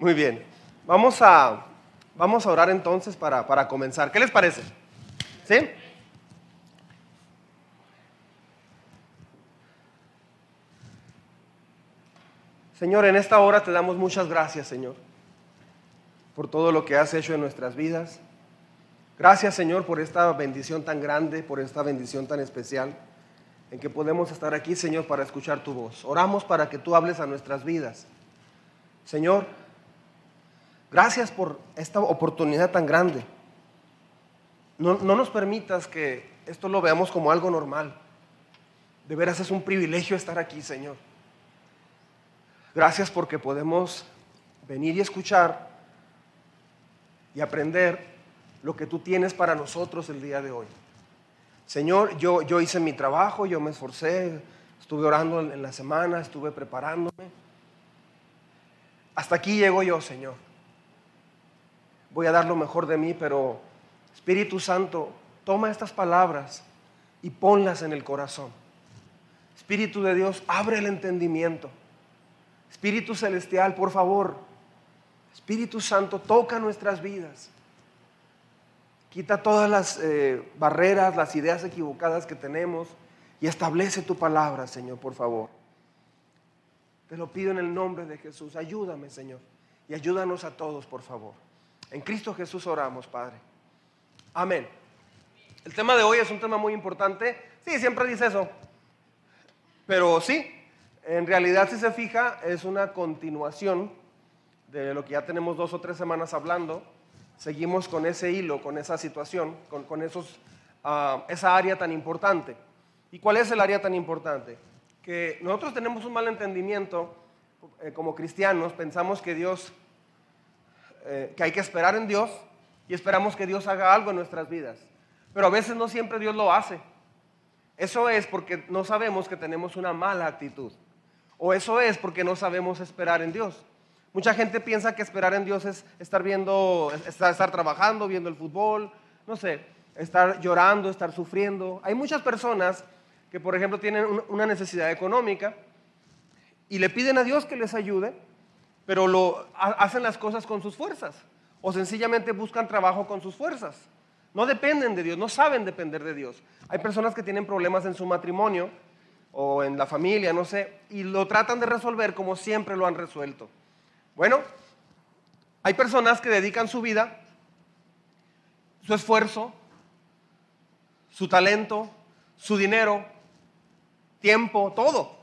Muy bien. Vamos a, vamos a orar entonces para, para comenzar. ¿Qué les parece? ¿Sí? Señor, en esta hora te damos muchas gracias, Señor, por todo lo que has hecho en nuestras vidas. Gracias, Señor, por esta bendición tan grande, por esta bendición tan especial, en que podemos estar aquí, Señor, para escuchar tu voz. Oramos para que tú hables a nuestras vidas. Señor, gracias por esta oportunidad tan grande. No, no nos permitas que esto lo veamos como algo normal. De veras es un privilegio estar aquí, Señor. Gracias porque podemos venir y escuchar y aprender lo que tú tienes para nosotros el día de hoy. Señor, yo, yo hice mi trabajo, yo me esforcé, estuve orando en la semana, estuve preparándome. Hasta aquí llego yo, Señor. Voy a dar lo mejor de mí, pero Espíritu Santo, toma estas palabras y ponlas en el corazón. Espíritu de Dios, abre el entendimiento. Espíritu Celestial, por favor, Espíritu Santo, toca nuestras vidas. Quita todas las eh, barreras, las ideas equivocadas que tenemos y establece tu palabra, Señor, por favor. Te lo pido en el nombre de Jesús. Ayúdame, Señor. Y ayúdanos a todos, por favor. En Cristo Jesús oramos, Padre. Amén. El tema de hoy es un tema muy importante. Sí, siempre dice eso. Pero sí, en realidad, si se fija, es una continuación de lo que ya tenemos dos o tres semanas hablando. Seguimos con ese hilo, con esa situación, con, esos, ah, esa área tan importante. ¿Y cuál es el área tan importante? Que nosotros tenemos un mal entendimiento eh, como cristianos, pensamos que Dios, eh, que hay que esperar en Dios y esperamos que Dios haga algo en nuestras vidas. Pero a veces no siempre Dios lo hace. Eso es porque no sabemos que tenemos una mala actitud. O eso es porque no sabemos esperar en Dios. Mucha gente piensa que esperar en Dios es estar viendo, estar, trabajando, viendo el fútbol, no sé, estar llorando, estar sufriendo. Hay muchas personas que, por ejemplo, tienen una necesidad económica y le piden a Dios que les ayude, pero lo, hacen las cosas con sus fuerzas o sencillamente buscan trabajo con sus fuerzas. No dependen de Dios, no saben depender de Dios. Hay personas que tienen problemas en su matrimonio o en la familia, no sé, y lo tratan de resolver como siempre lo han resuelto. Bueno, hay personas que dedican su vida, su esfuerzo, su talento, su dinero, tiempo, todo.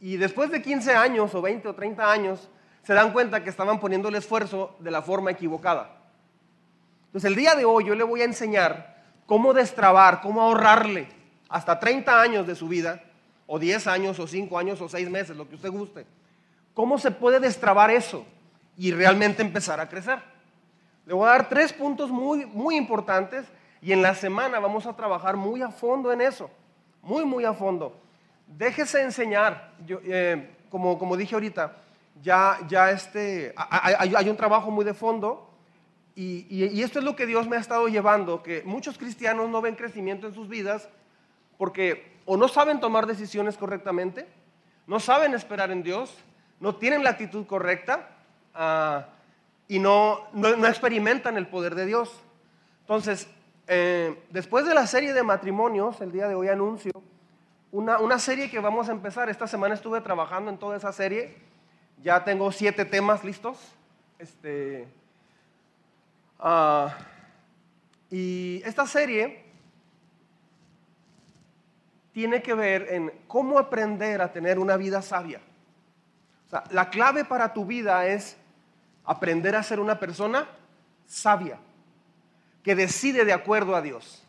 Y después de 15 años o 20 o 30 años, se dan cuenta que estaban poniendo el esfuerzo de la forma equivocada. Entonces el día de hoy yo le voy a enseñar cómo destrabar, cómo ahorrarle hasta 30 años de su vida, o 10 años, o 5 años, o 6 meses, lo que usted guste. ¿Cómo se puede destrabar eso y realmente empezar a crecer? Le voy a dar tres puntos muy, muy importantes y en la semana vamos a trabajar muy a fondo en eso, muy, muy a fondo. Déjese enseñar, eh, como, como dije ahorita, ya, este, hay, un trabajo muy de fondo y, esto es lo que Dios me ha estado llevando, que muchos cristianos no ven crecimiento en sus vidas porque o no saben tomar decisiones correctamente, no saben esperar en Dios, no tienen la actitud correcta ah, y no, no, experimentan el poder de Dios. Entonces, eh, después de la serie de matrimonios, el día de hoy anuncio una, una, serie que vamos a empezar. Esta semana estuve trabajando en toda esa serie. Ya tengo siete temas listos. Este, ah, y esta serie tiene que ver en cómo aprender a tener una vida sabia. La clave para tu vida es aprender a ser una persona sabia, que decide de acuerdo a Dios.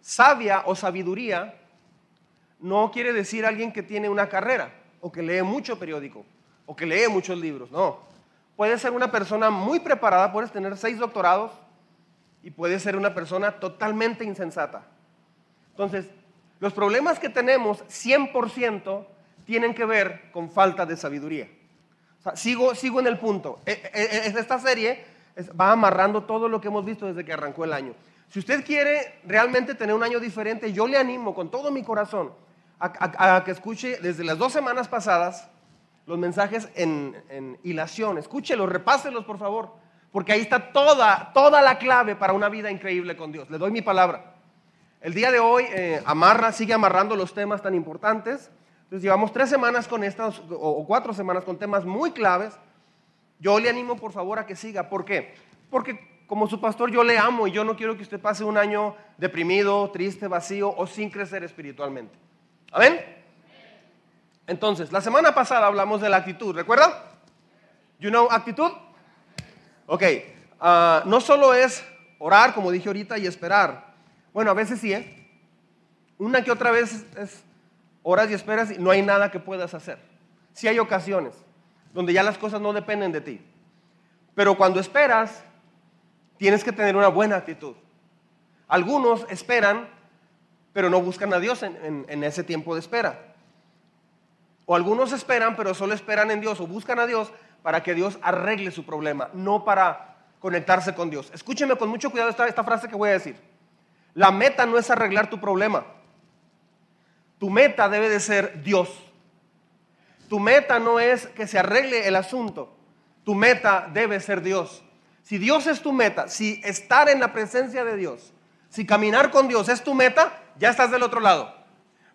Sabia o sabiduría no quiere decir alguien que tiene una carrera o que lee mucho periódico o que lee muchos libros, no. Puedes ser una persona muy preparada, puedes tener seis doctorados y puedes ser una persona totalmente insensata. Entonces, los problemas que tenemos 100% tienen que ver con falta de sabiduría. sigo, sigo en el punto. E, e, e, esta serie va amarrando todo lo que hemos visto desde que arrancó el año. Si usted quiere realmente tener un año diferente, yo le animo con todo mi corazón a, que escuche desde las dos semanas pasadas los mensajes en, en hilación. Escúchelos, repáselos por favor, porque ahí está toda, toda la clave para una vida increíble con Dios. Le doy mi palabra. El día de hoy eh, amarra, sigue amarrando los temas tan importantes. Llevamos tres semanas con estas, o cuatro semanas con temas muy claves. Yo le animo por favor a que siga. ¿Por qué? Porque como su pastor yo le amo y yo no quiero que usted pase un año deprimido, triste, vacío o sin crecer espiritualmente. ¿Amén? Entonces, la semana pasada hablamos de la actitud, ¿recuerda? You know actitud? Ok, ah, no solo es orar, como dije ahorita, y esperar. Bueno, a veces sí, ¿eh? Una que otra vez es horas y esperas y no hay nada que puedas hacer. Sí hay ocasiones donde ya las cosas no dependen de ti. Pero cuando esperas, tienes que tener una buena actitud. Algunos esperan, pero no buscan a Dios en, ese tiempo de espera. O algunos esperan, pero solo esperan en Dios o buscan a Dios para que Dios arregle su problema, no para conectarse con Dios. Escúcheme con mucho cuidado esta, esta frase que voy a decir. La meta no es arreglar tu problema. Tu meta debe de ser Dios. Tu meta no es que se arregle el asunto. Tu meta debe ser Dios. Si Dios es tu meta, si estar en la presencia de Dios, si caminar con Dios es tu meta, ya estás del otro lado.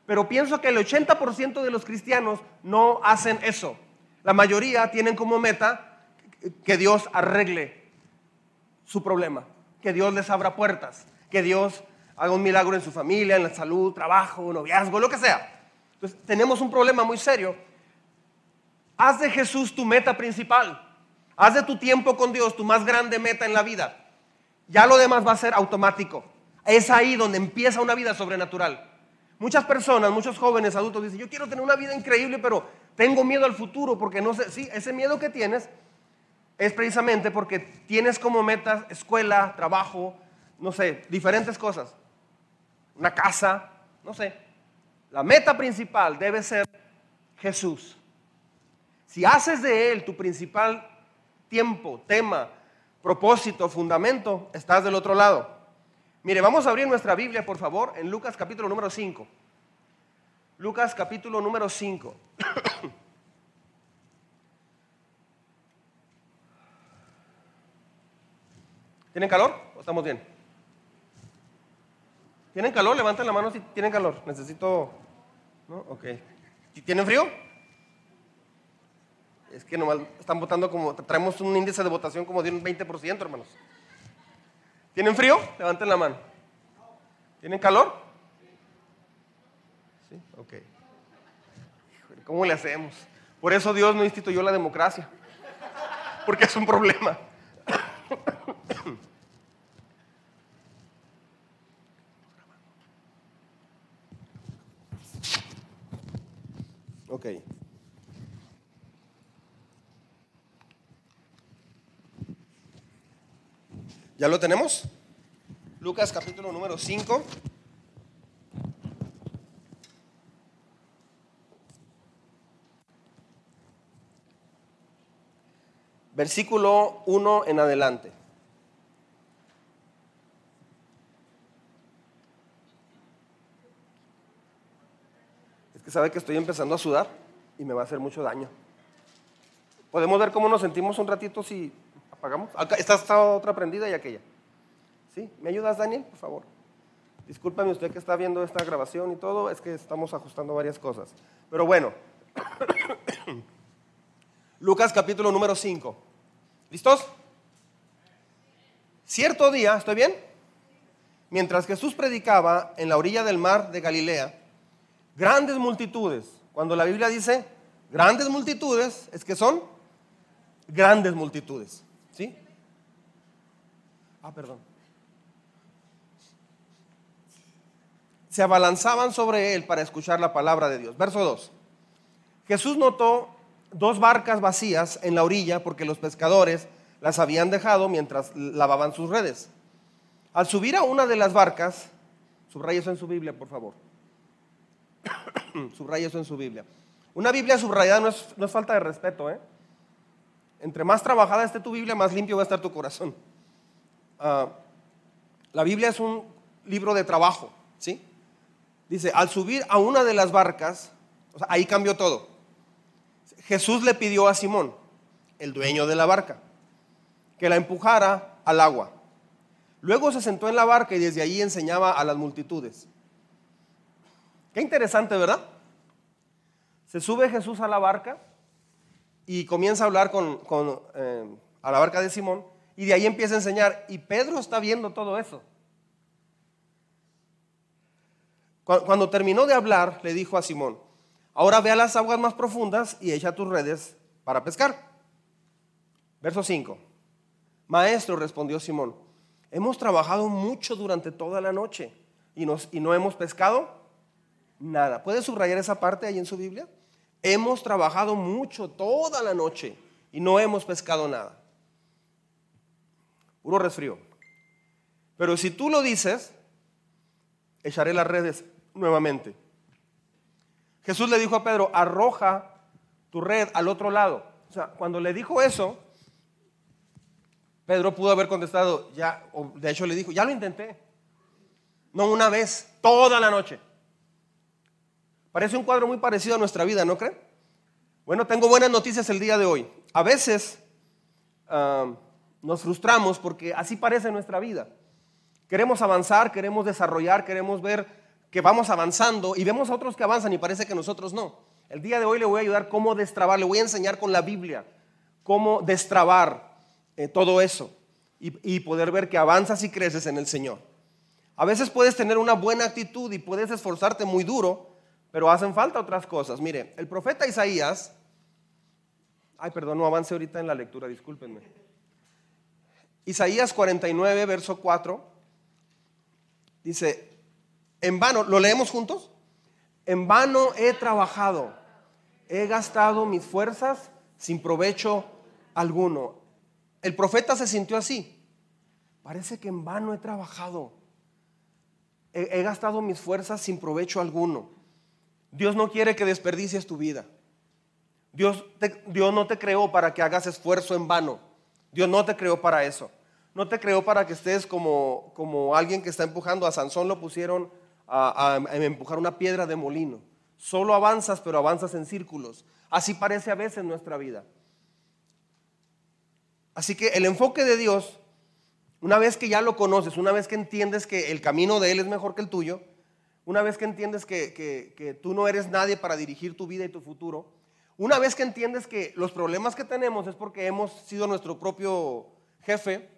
Pero pienso que el 80% de los cristianos no hacen eso. La mayoría tienen como meta que Dios arregle su problema, que Dios les abra puertas, que Dios haga un milagro en su familia, en la salud, trabajo, noviazgo, lo que sea. Entonces, tenemos un problema muy serio. Haz de Jesús tu meta principal. Haz de tu tiempo con Dios tu más grande meta en la vida. Ya lo demás va a ser automático. Es ahí donde empieza una vida sobrenatural. Muchas personas, muchos jóvenes, adultos dicen, yo quiero tener una vida increíble, pero tengo miedo al futuro porque no sé, sí, ese miedo que tienes es precisamente porque tienes como metas escuela, trabajo, no sé, diferentes cosas. Una casa, no sé. La meta principal debe ser Jesús. Si haces de Él tu principal tiempo, tema, propósito, fundamento, estás del otro lado. Mire, vamos a abrir nuestra Biblia, por favor, en Lucas capítulo número 5. Lucas capítulo número 5. ¿Tienen calor o estamos bien? ¿Tienen calor? Levanten la mano si tienen calor. Necesito... ¿No? Ok. ¿Tienen frío? Es que nomás están votando como, traemos un índice de votación como de un 20%, hermanos. ¿Tienen frío? Levanten la mano. ¿Tienen calor? Sí, ok. ¿Cómo le hacemos? Por eso Dios no instituyó la democracia, porque es un problema. Ok. ¿Ya lo tenemos? Lucas capítulo número 5. Versículo 1 en adelante. Es que sabe que estoy empezando a sudar y me va a hacer mucho daño. ¿Podemos ver cómo nos sentimos un ratito si ¿Apagamos? Acá está, otra prendida y aquella. ¿Sí? ¿Me ayudas, Daniel, por favor? Discúlpame usted que está viendo esta grabación y todo, es que estamos ajustando varias cosas. Pero bueno, Lucas capítulo número 5. ¿Listos? Cierto día, ¿estoy bien? Mientras Jesús predicaba en la orilla del mar de Galilea, grandes multitudes, cuando la Biblia dice grandes multitudes, es que son grandes multitudes. Ah, perdón. Se abalanzaban sobre él para escuchar la palabra de Dios. Verso 2. Jesús notó dos barcas vacías en la orilla porque los pescadores las habían dejado mientras lavaban sus redes. Al subir a una de las barcas, subraya eso en su Biblia, por favor. subraya eso en su Biblia. Una Biblia subrayada no es, no es falta de respeto, ¿eh? Entre más trabajada esté tu Biblia, más limpio va a estar tu corazón. Ah, la Biblia es un libro de trabajo, ¿sí? Dice, al subir a una de las barcas, ahí cambió todo. Jesús le pidió a Simón, el dueño de la barca, que la empujara al agua. Luego se sentó en la barca y desde allí enseñaba a las multitudes. Qué interesante, ¿verdad? Se sube Jesús a la barca y comienza a hablar con, eh, a la barca de Simón y de ahí empieza a enseñar. Y Pedro está viendo todo eso. Cuando terminó de hablar, le dijo a Simón, ahora ve a las aguas más profundas y echa tus redes para pescar. Verso 5. Maestro, respondió Simón, hemos trabajado mucho durante toda la noche y, y no hemos pescado nada. ¿Puede subrayar esa parte ahí en su Biblia? Hemos trabajado mucho toda la noche y no hemos pescado nada. Puro resfrío. Pero si tú lo dices, echaré las redes nuevamente. Jesús le dijo a Pedro, arroja tu red al otro lado. O sea, cuando le dijo eso, Pedro pudo haber contestado, ya, o de hecho le dijo, ya lo intenté. No una vez, toda la noche. Parece un cuadro muy parecido a nuestra vida, ¿no creen? Bueno, tengo buenas noticias el día de hoy. A veces ah, nos frustramos porque así parece nuestra vida. Queremos avanzar, queremos desarrollar, queremos ver que vamos avanzando y vemos a otros que avanzan y parece que nosotros no. El día de hoy le voy a ayudar cómo destrabar, le voy a enseñar con la Biblia cómo destrabar eh, todo eso y, y poder ver que avanzas y creces en el Señor. A veces puedes tener una buena actitud y puedes esforzarte muy duro, pero hacen falta otras cosas. Mire, el profeta Isaías, ay, perdón, no avance ahorita en la lectura, discúlpenme. Isaías 49, verso 4, dice, en vano, ¿lo leemos juntos? En vano he trabajado, he gastado mis fuerzas sin provecho alguno. El profeta se sintió así. Parece que en vano he trabajado. He, gastado mis fuerzas sin provecho alguno. Dios no quiere que desperdicies tu vida. Dios, Dios no te creó para que hagas esfuerzo en vano. Dios no te creó para eso. No te creó para que estés como, como alguien que está empujando. A Sansón lo pusieron a, empujar una piedra de molino. Solo avanzas, pero avanzas en círculos. Así parece a veces nuestra vida. Así que el enfoque de Dios, una vez que ya lo conoces, una vez que entiendes que el camino de Él es mejor que el tuyo, una vez que entiendes que, que, tú no eres nadie para dirigir tu vida y tu futuro, una vez que entiendes que los problemas que tenemos es porque hemos sido nuestro propio jefe,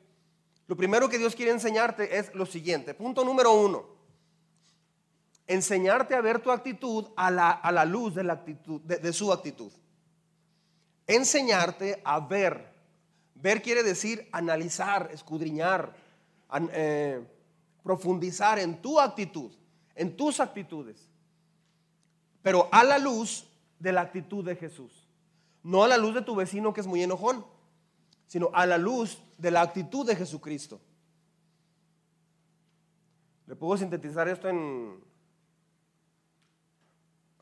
lo primero que Dios quiere enseñarte es lo siguiente. Punto número uno enseñarte a ver tu actitud a la, luz de, la actitud, de, su actitud. Enseñarte a ver. Ver quiere decir analizar, escudriñar, eh, profundizar en tu actitud, en tus actitudes. Pero a la luz de la actitud de Jesús. No a la luz de tu vecino que es muy enojón, sino a la luz de la actitud de Jesucristo. Le puedo sintetizar esto en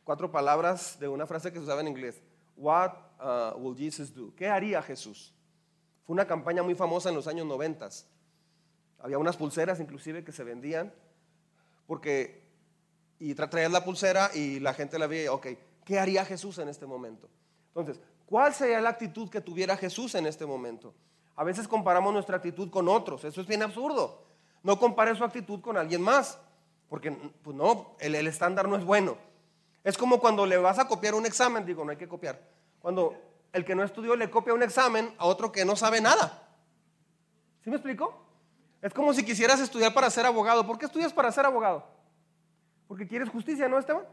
cuatro palabras de una frase que se usaba en inglés. What uh, will Jesus do? ¿Qué haría Jesús? Fue una campaña muy famosa en los años 90. Había unas pulseras inclusive que se vendían porque y traías la pulsera y la gente la veía, ok, ¿qué haría Jesús en este momento? Entonces, ¿cuál sería la actitud que tuviera Jesús en este momento? A veces comparamos nuestra actitud con otros, eso es bien absurdo. No compare su actitud con alguien más, porque pues no, el estándar no es bueno. Es como cuando le vas a copiar un examen, digo, no hay que copiar. Cuando el que no estudió le copia un examen a otro que no sabe nada. ¿Sí me explico? Es como si quisieras estudiar para ser abogado. ¿Por qué estudias para ser abogado? Porque quieres justicia, ¿no, Esteban?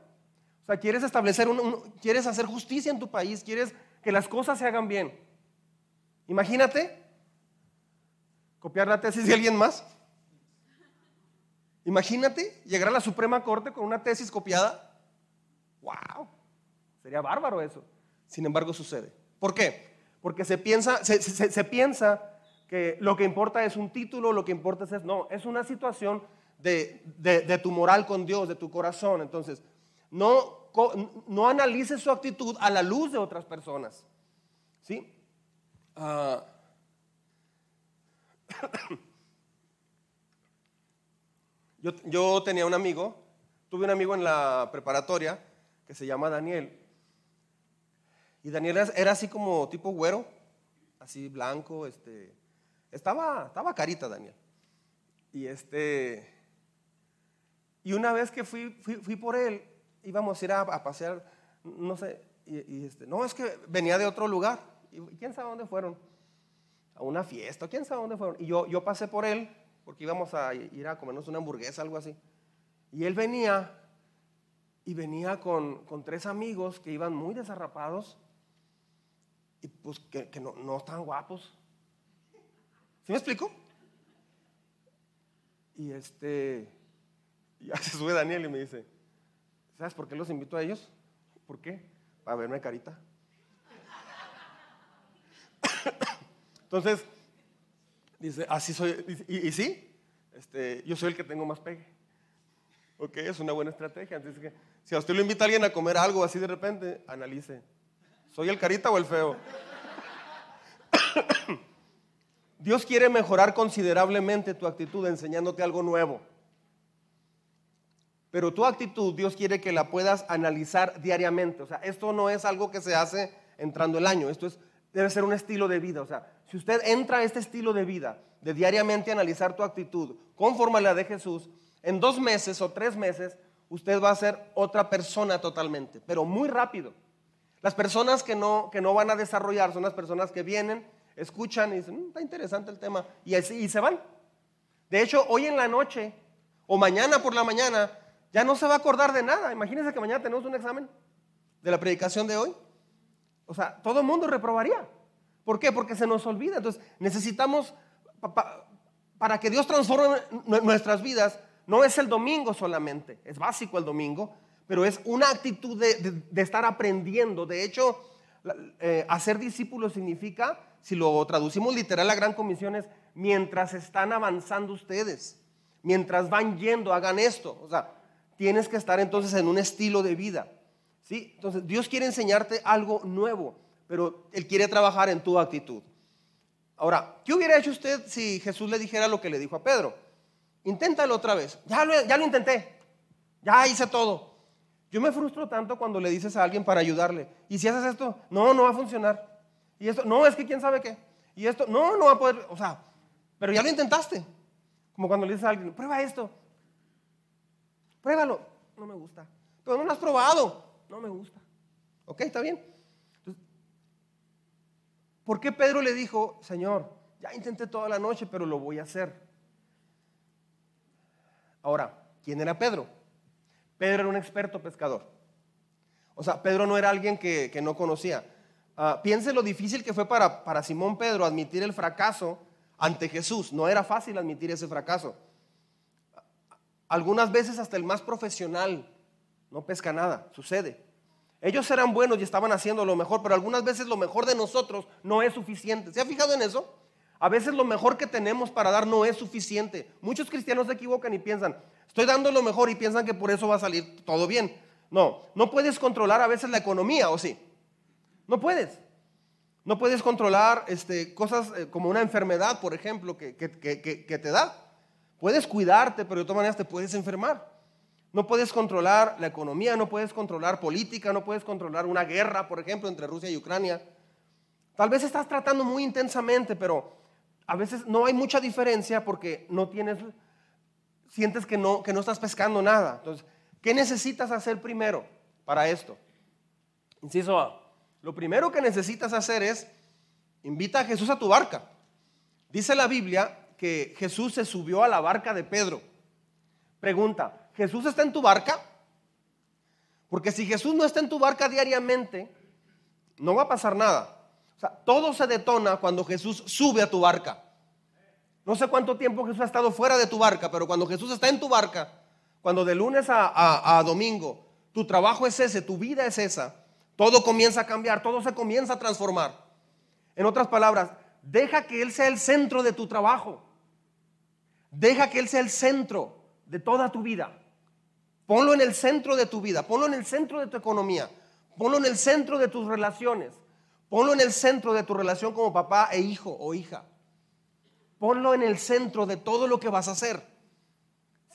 O sea, quieres establecer un, quieres hacer justicia en tu país, quieres que las cosas se hagan bien. Imagínate copiar la tesis de alguien más. Imagínate llegar a la Suprema Corte con una tesis copiada. ¡Wow! Sería bárbaro eso. Sin embargo, sucede. ¿Por qué? Porque se piensa, se, piensa que lo que importa es un título, lo que importa es, no, es una situación de, tu moral con Dios, de tu corazón. Entonces, no, no analices su actitud a la luz de otras personas. ¿Sí? Ah. yo, yo tenía un amigo, tuve un amigo en la preparatoria que se llama Daniel. Y Daniel era, era así como tipo güero, así blanco, este, estaba, estaba carita Daniel. Y este, y una vez que fui, fui, por él, íbamos a ir a, pasear, no sé, y, este, no, es que venía de otro lugar. Y quién sabe dónde fueron. A una fiesta, quién sabe dónde fueron. Y yo, yo pasé por él, porque íbamos a ir a comernos una hamburguesa, algo así. Y él venía, y venía con, con tres amigos que iban muy desarrapados, y pues que, no, no guapos. ¿Sí me explico? Y este, ya se sube Daniel y me dice, ¿sabes por qué los invito a ellos? ¿Por qué? Para verme carita. Entonces, dice, así soy, y, sí, este, yo soy el que tengo más pegue. Ok, es una buena estrategia. Entonces, que, si a usted lo invita a alguien a comer algo así de repente, analice, ¿soy el carita o el feo? Dios quiere mejorar considerablemente tu actitud enseñándote algo nuevo. Pero tu actitud, Dios quiere que la puedas analizar diariamente. O sea, esto no es algo que se hace entrando el año. Esto es, debe ser un estilo de vida. O sea, si usted entra a este estilo de vida, de diariamente analizar tu actitud conforme a la de Jesús, en dos meses o tres meses, usted va a ser otra persona totalmente, pero muy rápido. Las personas que no, que no van a desarrollar son las personas que vienen escuchan y dicen, mm, está interesante el tema, y, así, y se van. De hecho, hoy en la noche o mañana por la mañana ya no se va a acordar de nada. Imagínense que mañana tenemos un examen de la predicación de hoy. O sea, todo el mundo reprobaría. ¿Por qué? Porque se nos olvida. Entonces, necesitamos, para que Dios transforme nuestras vidas, no es el domingo solamente, es básico el domingo, pero es una actitud de, estar aprendiendo. De hecho, eh, hacer discípulos significa si lo traducimos literal, la gran comisión es mientras están avanzando ustedes, mientras van yendo, hagan esto. O sea, tienes que estar entonces en un estilo de vida. ¿sí? Entonces, Dios quiere enseñarte algo nuevo, pero Él quiere trabajar en tu actitud. Ahora, ¿qué hubiera hecho usted si Jesús le dijera lo que le dijo a Pedro? Inténtalo otra vez. Ya lo, ya lo intenté. Ya hice todo. Yo me frustro tanto cuando le dices a alguien para ayudarle. Y si haces esto, no, no va a funcionar. Y esto, no, es que quién sabe qué. Y esto, no, no va a poder, o sea, pero ya lo intentaste. Como cuando le dices a alguien, prueba esto. Pruébalo. No me gusta. Pero no lo has probado. No me gusta. ¿Ok? ¿Está bien? ¿Por qué Pedro le dijo, Señor, ya intenté toda la noche, pero lo voy a hacer? Ahora, ¿quién era Pedro? Pedro era un experto pescador. O sea, Pedro no era alguien que, que no conocía. Ah, piense lo difícil que fue para, para Simón Pedro admitir el fracaso ante Jesús. No era fácil admitir ese fracaso. Algunas veces hasta el más profesional no pesca nada, sucede. Ellos eran buenos y estaban haciendo lo mejor, pero algunas veces lo mejor de nosotros no es suficiente. ¿Se ha fijado en eso? A veces lo mejor que tenemos para dar no es suficiente. Muchos cristianos se equivocan y piensan, estoy dando lo mejor y piensan que por eso va a salir todo bien. No, no puedes controlar a veces la economía, ¿o sí? No puedes. No puedes controlar este, cosas eh, como una enfermedad, por ejemplo, que, te da. Puedes cuidarte, pero de todas maneras te puedes enfermar. No puedes controlar la economía, no puedes controlar política, no puedes controlar una guerra, por ejemplo, entre Rusia y Ucrania. Tal vez estás tratando muy intensamente, pero a veces no hay mucha diferencia porque no tienes, sientes que no, que no estás pescando nada. Entonces, ¿qué necesitas hacer primero para esto? Inciso A lo primero que necesitas hacer es invita a Jesús a tu barca. Dice la Biblia que Jesús se subió a la barca de Pedro. Pregunta, ¿Jesús está en tu barca? Porque si Jesús no está en tu barca diariamente, no va a pasar nada. O sea, todo se detona cuando Jesús sube a tu barca. No sé cuánto tiempo Jesús ha estado fuera de tu barca, pero cuando Jesús está en tu barca, cuando de lunes a, a domingo tu trabajo es ese, tu vida es esa, todo comienza a cambiar, todo se comienza a transformar. En otras palabras, deja que Él sea el centro de tu trabajo. Deja que Él sea el centro de toda tu vida. Ponlo en el centro de tu vida, ponlo en el centro de tu economía, ponlo en el centro de tus relaciones, ponlo en el centro de tu relación como papá e hijo o hija. Ponlo en el centro de todo lo que vas a hacer.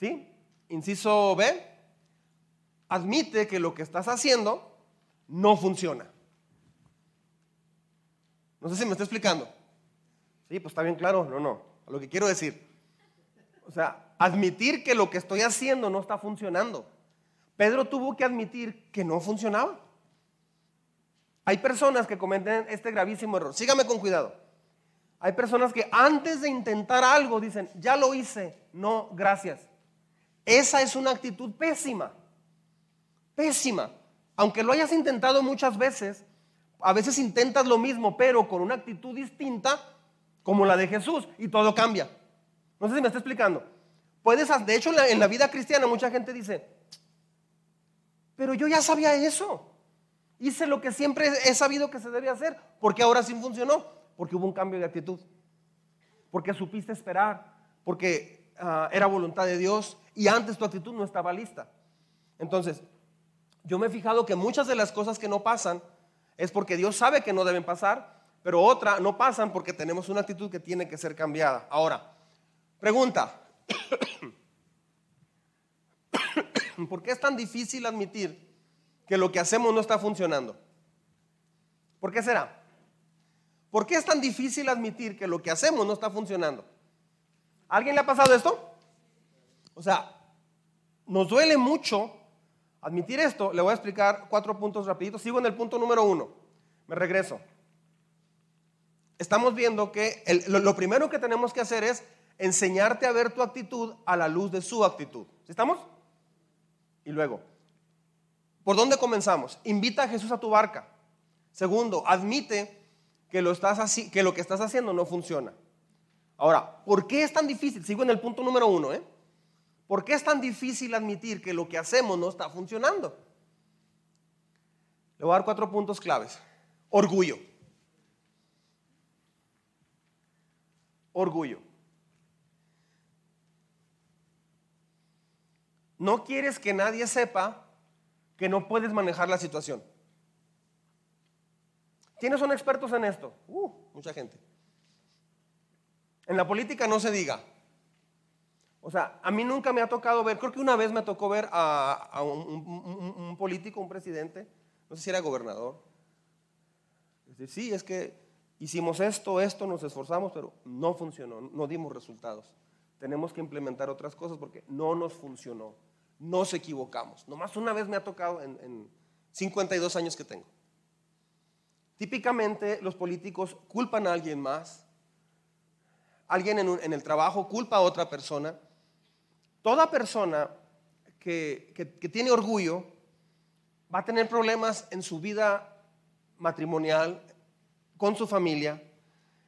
¿Sí? Inciso B, admite que lo que estás haciendo no funciona. No sé si me está explicando. Sí, pues está bien claro. No, no. Lo que quiero decir. O sea, admitir que lo que estoy haciendo no está funcionando. Pedro tuvo que admitir que no funcionaba. Hay personas que cometen este gravísimo error. Sígame con cuidado. Hay personas que antes de intentar algo dicen, ya lo hice, no, gracias. Esa es una actitud pésima. Pésima. Aunque lo hayas intentado muchas veces, a veces intentas lo mismo, pero con una actitud distinta, como la de Jesús, y todo cambia. No sé si me está explicando. Puedes, de hecho, en la, vida cristiana mucha gente dice, pero yo ya sabía eso. Hice lo que siempre he sabido que se debe hacer, porque ahora sí funcionó, porque hubo un cambio de actitud, porque supiste esperar, porque ah, era voluntad de Dios y antes tu actitud no estaba lista. Entonces, yo me he fijado que muchas de las cosas que no pasan es porque Dios sabe que no deben pasar, pero otras no pasan porque tenemos una actitud que tiene que ser cambiada. Ahora, pregunta, ¿por qué es tan difícil admitir que lo que hacemos no está funcionando? ¿Por qué será? ¿Por qué es tan difícil admitir que lo que hacemos no está funcionando? ¿Alguien le ha pasado esto? O sea, nos duele mucho admitir esto. Le voy a explicar cuatro puntos rapiditos. Sigo en el punto número uno. Me regreso. Estamos viendo que lo, primero que tenemos que hacer es enseñarte a ver tu actitud a la luz de su actitud. ¿Estamos? Y luego, ¿por dónde comenzamos? Invita a Jesús a tu barca. Segundo, admite que lo, estás que lo que estás haciendo no funciona. Ahora, ¿por qué es tan difícil? Sigo en el punto número uno. ¿eh? ¿Por qué es tan difícil admitir que lo que hacemos no está funcionando? Le voy a dar cuatro puntos claves. Orgullo. Orgullo. No quieres que nadie sepa que no puedes manejar la situación. ¿Quiénes son expertos en esto? Uh, mucha gente. En la política no se diga. O sea, a mí nunca me ha tocado ver, creo que una vez me tocó ver a, un, político, un presidente, no sé si era gobernador. decir, sí, es que hicimos esto, esto, nos esforzamos, pero no funcionó, no dimos resultados. Tenemos que implementar otras cosas porque no nos funcionó, nos equivocamos. Nomás una vez me ha tocado en, en 52 años que tengo. Típicamente los políticos culpan a alguien más, alguien en, el trabajo culpa a otra persona. Toda persona que, que tiene orgullo va a tener problemas en su vida matrimonial, con su familia,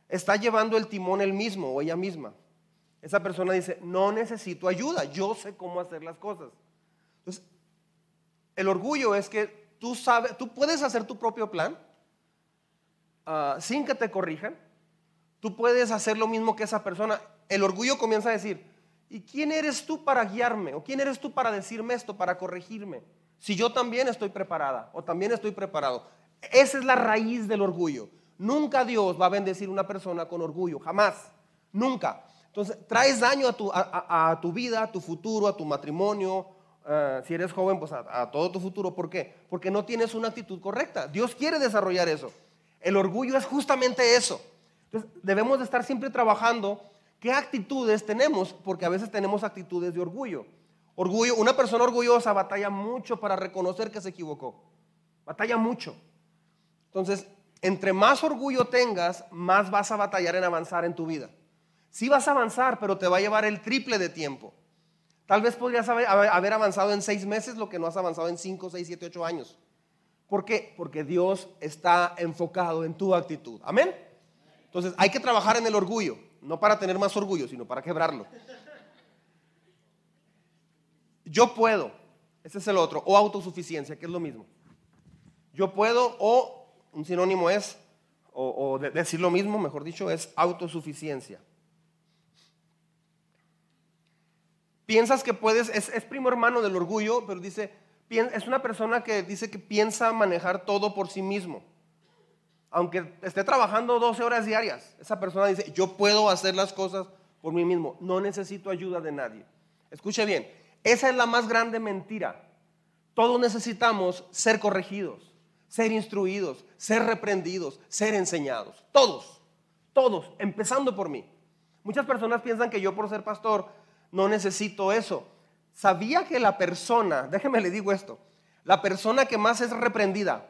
está llevando el timón él mismo o ella misma. Esa persona dice, no necesito ayuda, yo sé cómo hacer las cosas. Entonces, el orgullo es que tú sabes, tú puedes hacer tu propio plan, Ah, sin que te corrijan, tú puedes hacer lo mismo que esa persona. El orgullo comienza a decir, ¿y quién eres tú para guiarme? ¿O quién eres tú para decirme esto, para corregirme? Si yo también estoy preparada o también estoy preparado. Esa es la raíz del orgullo. Nunca Dios va a bendecir una persona con orgullo, jamás, nunca. Entonces, traes daño a tu, a, tu vida, a tu futuro, a tu matrimonio, ah, si eres joven, pues a, a, todo tu futuro. ¿Por qué? Porque no tienes una actitud correcta. Dios quiere desarrollar eso. El orgullo es justamente eso. Entonces, debemos de estar siempre trabajando qué actitudes tenemos, porque a veces tenemos actitudes de orgullo. Orgullo, una persona orgullosa batalla mucho para reconocer que se equivocó. Batalla mucho. Entonces, entre más orgullo tengas, más vas a batallar en avanzar en tu vida. Sí vas a avanzar, pero te va a llevar el triple de tiempo. Tal vez podrías haber avanzado en seis meses lo que no has avanzado en cinco, seis, siete, ocho años. ¿Por qué? Porque Dios está enfocado en tu actitud. Amén. Entonces hay que trabajar en el orgullo, no para tener más orgullo, sino para quebrarlo. Yo puedo, ese es el otro, o autosuficiencia, que es lo mismo. Yo puedo, o un sinónimo es, o, decir lo mismo, mejor dicho, es autosuficiencia. Piensas que puedes, es, primo hermano del orgullo, pero dice, es una persona que dice que piensa manejar todo por sí mismo. Aunque esté trabajando 12 horas diarias, esa persona dice, yo puedo hacer las cosas por mí mismo, no necesito ayuda de nadie. Escuche bien, esa es la más grande mentira. Todos necesitamos ser corregidos, ser instruidos, ser reprendidos, ser enseñados. Todos, todos, empezando por mí. Muchas personas piensan que yo por ser pastor no necesito eso. Sabía que la persona, déjeme le digo esto, la persona que más es reprendida,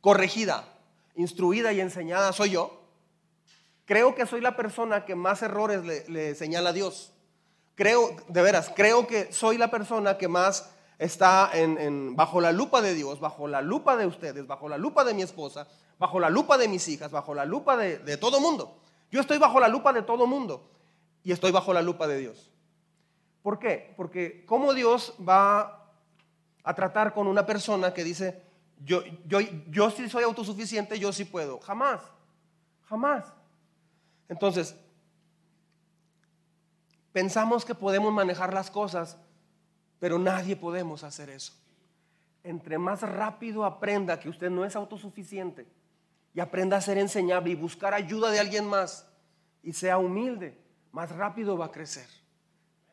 corregida, instruida y enseñada soy yo. Creo que soy la persona que más errores le, señala a Dios. Creo, de veras, creo que soy la persona que más está bajo la lupa de Dios, bajo la lupa de ustedes, bajo la lupa de mi esposa, bajo la lupa de mis hijas, bajo la lupa de, de todo mundo. Yo estoy bajo la lupa de todo mundo y estoy bajo la lupa de Dios. ¿Por qué? Porque ¿cómo Dios va a tratar con una persona que dice, yo, yo, yo sí soy autosuficiente, yo sí puedo? Jamás, jamás. Entonces, pensamos que podemos manejar las cosas, pero nadie podemos hacer eso. Entre más rápido aprenda que usted no es autosuficiente y aprenda a ser enseñable y buscar ayuda de alguien más y sea humilde, más rápido va a crecer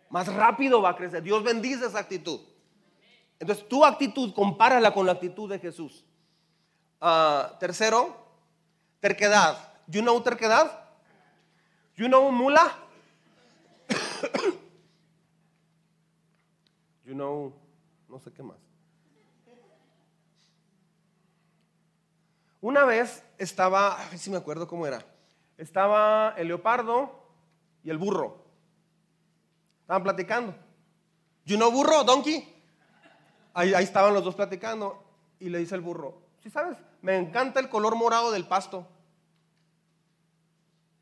más rápido va a crecer. Dios bendice esa actitud. Entonces, tu actitud, compárala con la actitud de Jesús. Ah, tercero, terquedad. You know terquedad? You know mula? you know, no sé qué más. Una vez estaba, a ver si me acuerdo cómo era. Estaba el leopardo y el burro. Estaban platicando. You know burro, donkey. Ahí, estaban los dos platicando y le dice el burro, si sabes, me encanta el color morado del pasto.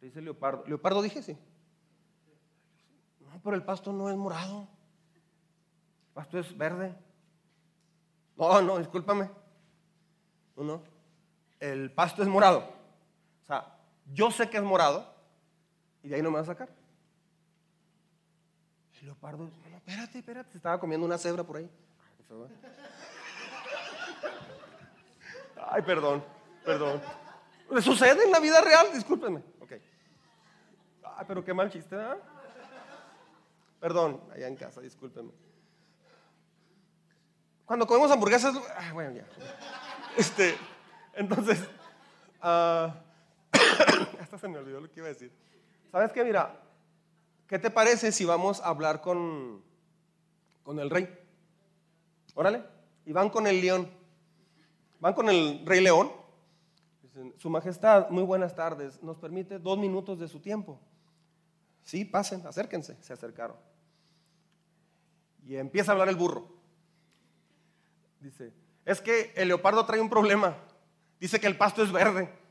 Le dice leopardo. Leopardo dije sí. No, pero el pasto no es morado. El pasto es verde. No, no, discúlpame. No, no. El pasto es morado. O sea, yo sé que es morado y de ahí no me va a sacar leopardo, espérate, espérate, se estaba comiendo una cebra por ahí. Ay, perdón, perdón. ¿Le sucede en la vida real? Discúlpenme. Ok. Ay, pero qué mal chiste, ¿verdad? Perdón, allá en casa, discúlpenme. Cuando comemos hamburguesas, ay, bueno, ya. Este, entonces, uh, hasta se me olvidó lo que iba a decir. ¿Sabes qué? Mira, ¿Qué te parece si vamos a hablar con, con el rey? Órale. Y van con el león. Van con el rey león. su majestad, muy buenas tardes. Nos permite dos minutos de su tiempo. Sí, pasen, acérquense. Se acercaron. Y empieza a hablar el burro. Dice, es que el leopardo trae un problema. Dice que el pasto es verde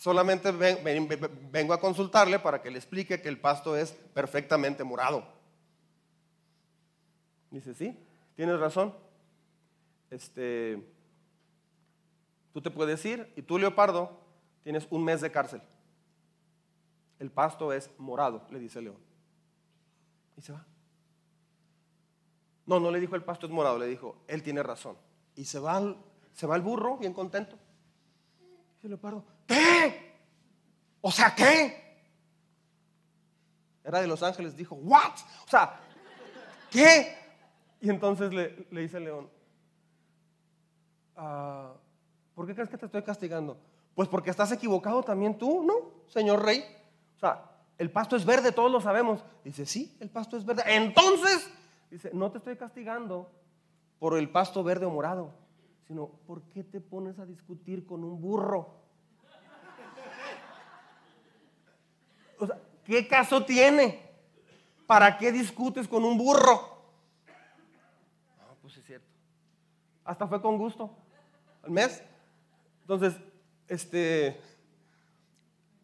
solamente vengo a consultarle para que le explique que el pasto es perfectamente morado. Dice, sí, tienes razón. Este, tú te puedes ir y tú, Leopardo, tienes un mes de cárcel. El pasto es morado, le dice León. Y se va. No, no le dijo el pasto es morado, le dijo, él tiene razón. Y se va, se va el burro bien contento. Dice Leopardo, ¿Qué? O sea, ¿qué? Era de Los Ángeles, dijo, ¿what? O sea, ¿qué? Y entonces le, le dice el león, ah, ¿por qué crees que te estoy castigando? Pues porque estás equivocado también tú, ¿no, señor rey? O sea, el pasto es verde, todos lo sabemos. Dice, sí, el pasto es verde. Entonces, dice, no te estoy castigando por el pasto verde o morado, sino, ¿por qué te pones a discutir con un burro? ¿Qué caso tiene? ¿Para qué discutes con un burro? No, pues es cierto. Hasta fue con gusto. Al mes. Entonces, este,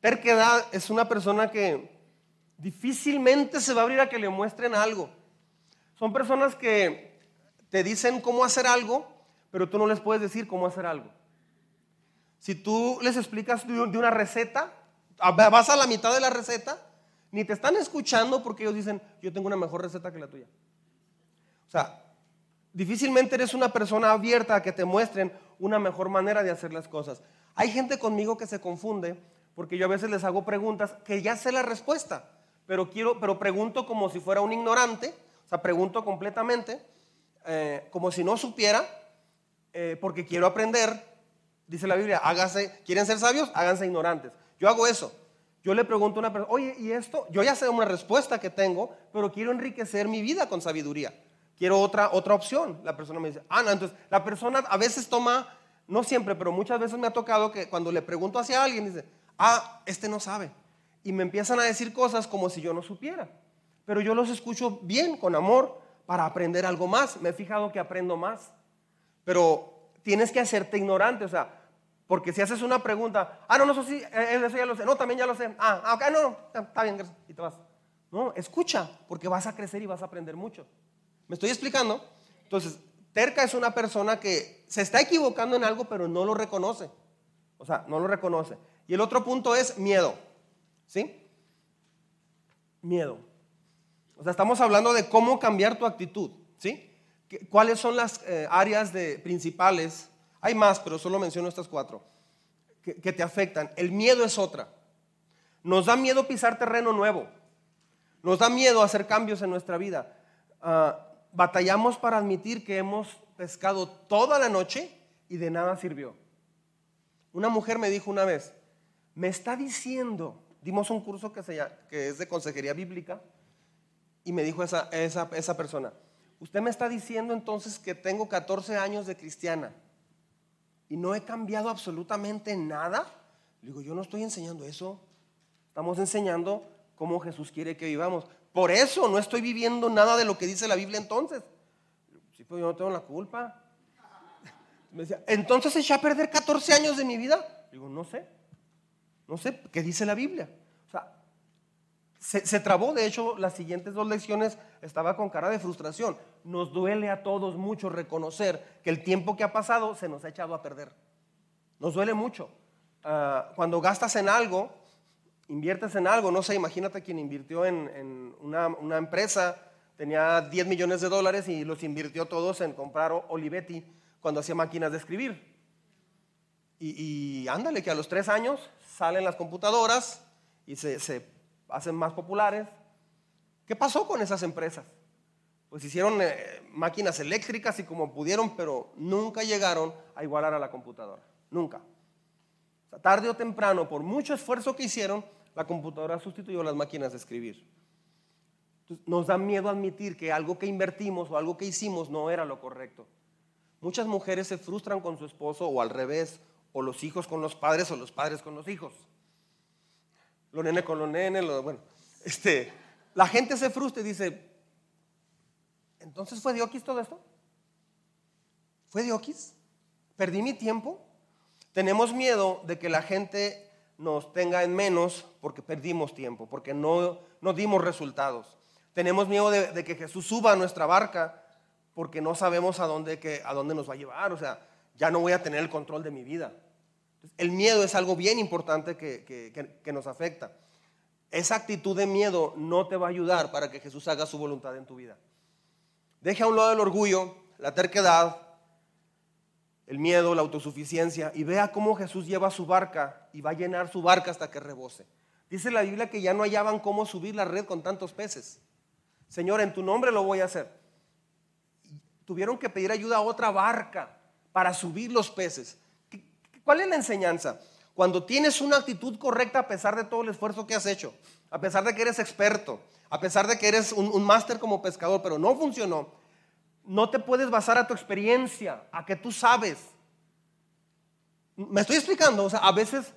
terquedad es una persona que difícilmente se va a abrir a que le muestren algo. Son personas que te dicen cómo hacer algo, pero tú no les puedes decir cómo hacer algo. Si tú les explicas de una receta, vas a la mitad de la receta, ni te están escuchando porque ellos dicen, yo tengo una mejor receta que la tuya. O sea, difícilmente eres una persona abierta a que te muestren una mejor manera de hacer las cosas. Hay gente conmigo que se confunde porque yo a veces les hago preguntas que ya sé la respuesta, pero quiero, pero pregunto como si fuera un ignorante, o sea, pregunto completamente, eh, como si no supiera, eh, porque quiero aprender, dice la Biblia, hágase, ¿quieren ser sabios? Háganse ignorantes. Yo hago eso. Yo le pregunto a una persona, oye, ¿y esto? Yo ya sé una respuesta que tengo, pero quiero enriquecer mi vida con sabiduría. Quiero otra, otra opción. La persona me dice, ah, no, entonces la persona a veces toma, no siempre, pero muchas veces me ha tocado que cuando le pregunto hacia alguien, dice, ah, este no sabe. Y me empiezan a decir cosas como si yo no supiera. Pero yo los escucho bien, con amor, para aprender algo más. Me he fijado que aprendo más. Pero tienes que hacerte ignorante, o sea, porque si haces una pregunta, ah, no, no, eso sí, eh, eh, eso ya lo sé, no, también ya lo sé, ah, ah ok, no, está bien, y te vas. No, escucha, porque vas a crecer y vas a aprender mucho. ¿Me estoy explicando? Entonces, terca es una persona que se está equivocando en algo, pero no lo reconoce. O sea, no lo reconoce. Y el otro punto es miedo. ¿Sí? Miedo. O sea, estamos hablando de cómo cambiar tu actitud. ¿Sí? ¿Cuáles son las eh, áreas de, principales? Hay más, pero solo menciono estas cuatro que, te afectan. El miedo es otra. Nos da miedo pisar terreno nuevo. Nos da miedo hacer cambios en nuestra vida. Ah, batallamos para admitir que hemos pescado toda la noche y de nada sirvió. Una mujer me dijo una vez, me está diciendo, dimos un curso que, que es de consejería bíblica, y me dijo esa, esa, esa persona, Usted me está diciendo entonces que tengo 14 años de cristiana y no he cambiado absolutamente nada. Le digo, yo no estoy enseñando eso. Estamos enseñando cómo Jesús quiere que vivamos. Por eso no estoy viviendo nada de lo que dice la Biblia entonces. Sí, pero yo no tengo la culpa. Me decía, entonces eché a perder 14 años de mi vida. Digo, no sé. No sé qué dice la Biblia. Se, trabó, de hecho, las siguientes dos lecciones estaba con cara de frustración. Nos duele a todos mucho reconocer que el tiempo que ha pasado se nos ha echado a perder. Nos duele mucho. Ah, cuando gastas en algo, inviertes en algo, no sé, imagínate quien invirtió en, una, empresa, tenía 10 millones de dólares y los invirtió todos en comprar Olivetti cuando hacía máquinas de escribir. Y, ándale, que a los tres años salen las computadoras y se hacen más populares. ¿Qué pasó con esas empresas? Pues hicieron eh, máquinas eléctricas y como pudieron, pero nunca llegaron a igualar a la computadora. Nunca. tarde o temprano, por mucho esfuerzo que hicieron, la computadora sustituyó las máquinas de escribir. nos da miedo admitir que algo que invertimos o algo que hicimos no era lo correcto. Muchas mujeres se frustran con su esposo o al revés, o los hijos con los padres o los padres con los hijos los nenes con los nenes, bueno, este, la gente se frustra y dice, entonces fue Diokis todo esto? ¿Fue Diokis? ¿Perdí mi tiempo? Tenemos miedo de que la gente nos tenga en menos porque perdimos tiempo, porque no, no dimos resultados. Tenemos miedo de, que Jesús suba a nuestra barca porque no sabemos a dónde, que, a dónde nos va a llevar. O sea, ya no voy a tener el control de mi vida. El miedo es algo bien importante que, nos afecta. Esa actitud de miedo no te va a ayudar para que Jesús haga su voluntad en tu vida. Deja a un lado el orgullo, la terquedad, el miedo, la autosuficiencia y vea cómo Jesús lleva su barca y va a llenar su barca hasta que rebose. Dice la Biblia que ya no hallaban cómo subir la red con tantos peces. Señor, en tu nombre lo voy a hacer. Tuvieron que pedir ayuda a otra barca para subir los peces. ¿Cuál es la enseñanza? Cuando tienes una actitud correcta a pesar de todo el esfuerzo que has hecho, a pesar de que eres experto, a pesar de que eres un, máster como pescador, pero no funcionó, no te puedes basar a tu experiencia, a que tú sabes. Me estoy explicando, o sea, a veces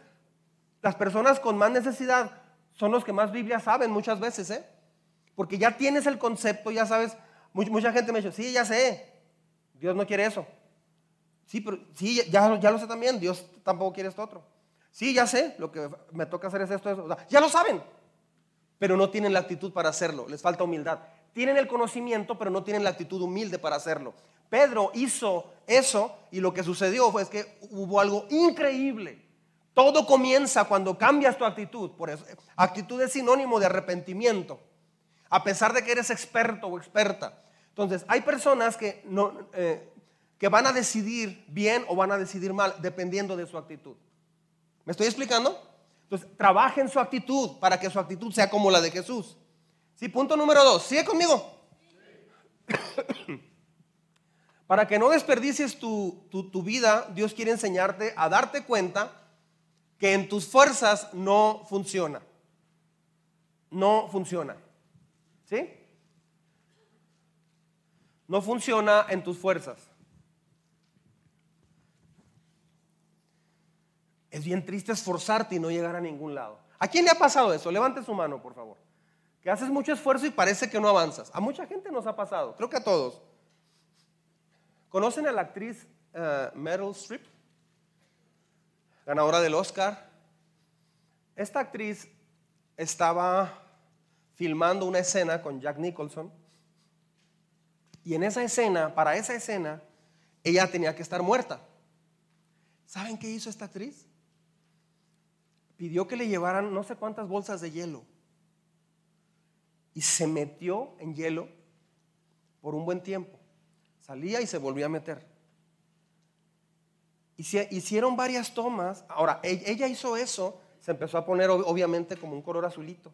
las personas con más necesidad son los que más Biblia saben muchas veces, ¿eh? Porque ya tienes el concepto, ya sabes, mucha gente me dice, sí, ya sé, Dios no quiere eso. Sí, pero sí, ya, ya lo sé también, Dios tampoco quiere esto otro. Sí, ya sé, lo que me toca hacer es esto, eso. ya lo saben, pero no tienen la actitud para hacerlo, les falta humildad. Tienen el conocimiento, pero no tienen la actitud humilde para hacerlo. Pedro hizo eso y lo que sucedió fue que hubo algo increíble. Todo comienza cuando cambias tu actitud. Por eso, actitud es sinónimo de arrepentimiento. A pesar de que eres experto o experta. Entonces, hay personas que no, eh, que van a decidir bien o van a decidir mal dependiendo de su actitud. ¿Me estoy explicando? Entonces, trabajen su actitud para que su actitud sea como la de Jesús. Sí, punto número dos. ¿Sigue conmigo? Para que no desperdicies tu, tu vida, Dios quiere enseñarte a darte cuenta que en tus fuerzas no funciona. No funciona. ¿Sí? No funciona en tus fuerzas. Es bien triste esforzarte y no llegar a ningún lado. ¿A quién le ha pasado eso? Levante su mano, por favor. Que haces mucho esfuerzo y parece que no avanzas. A mucha gente nos ha pasado, creo que a todos. ¿Conocen a la actriz uh, Meryl Streep? Ganadora del Oscar. Esta actriz estaba filmando una escena con Jack Nicholson. Y en esa escena, para esa escena, ella tenía que estar muerta. ¿Saben qué hizo esta actriz? Pidió que le llevaran no sé cuántas bolsas de hielo. Y se metió en hielo por un buen tiempo. Salía y se volvía a meter. Y se hicieron varias tomas. Ahora, e-, ella hizo eso, se empezó a poner obviamente como un color azulito.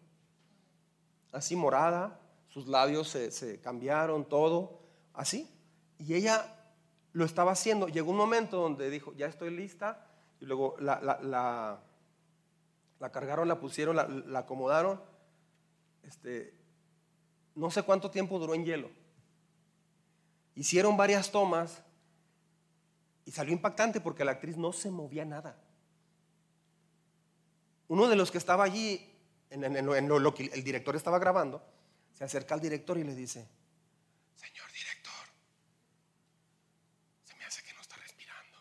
Así morada, sus labios se, cambiaron, todo, así. Y ella lo estaba haciendo. Llegó un momento donde dijo, ya estoy lista. Y luego la, cargaron, la pusieron, la, acomodaron. Este, no sé cuánto tiempo duró en hielo. Hicieron varias tomas y salió impactante porque la actriz no se movía nada. Uno de los que estaba allí, en, lo, que el director estaba grabando, se acerca al director y le dice, señor director, se me hace que no está respirando.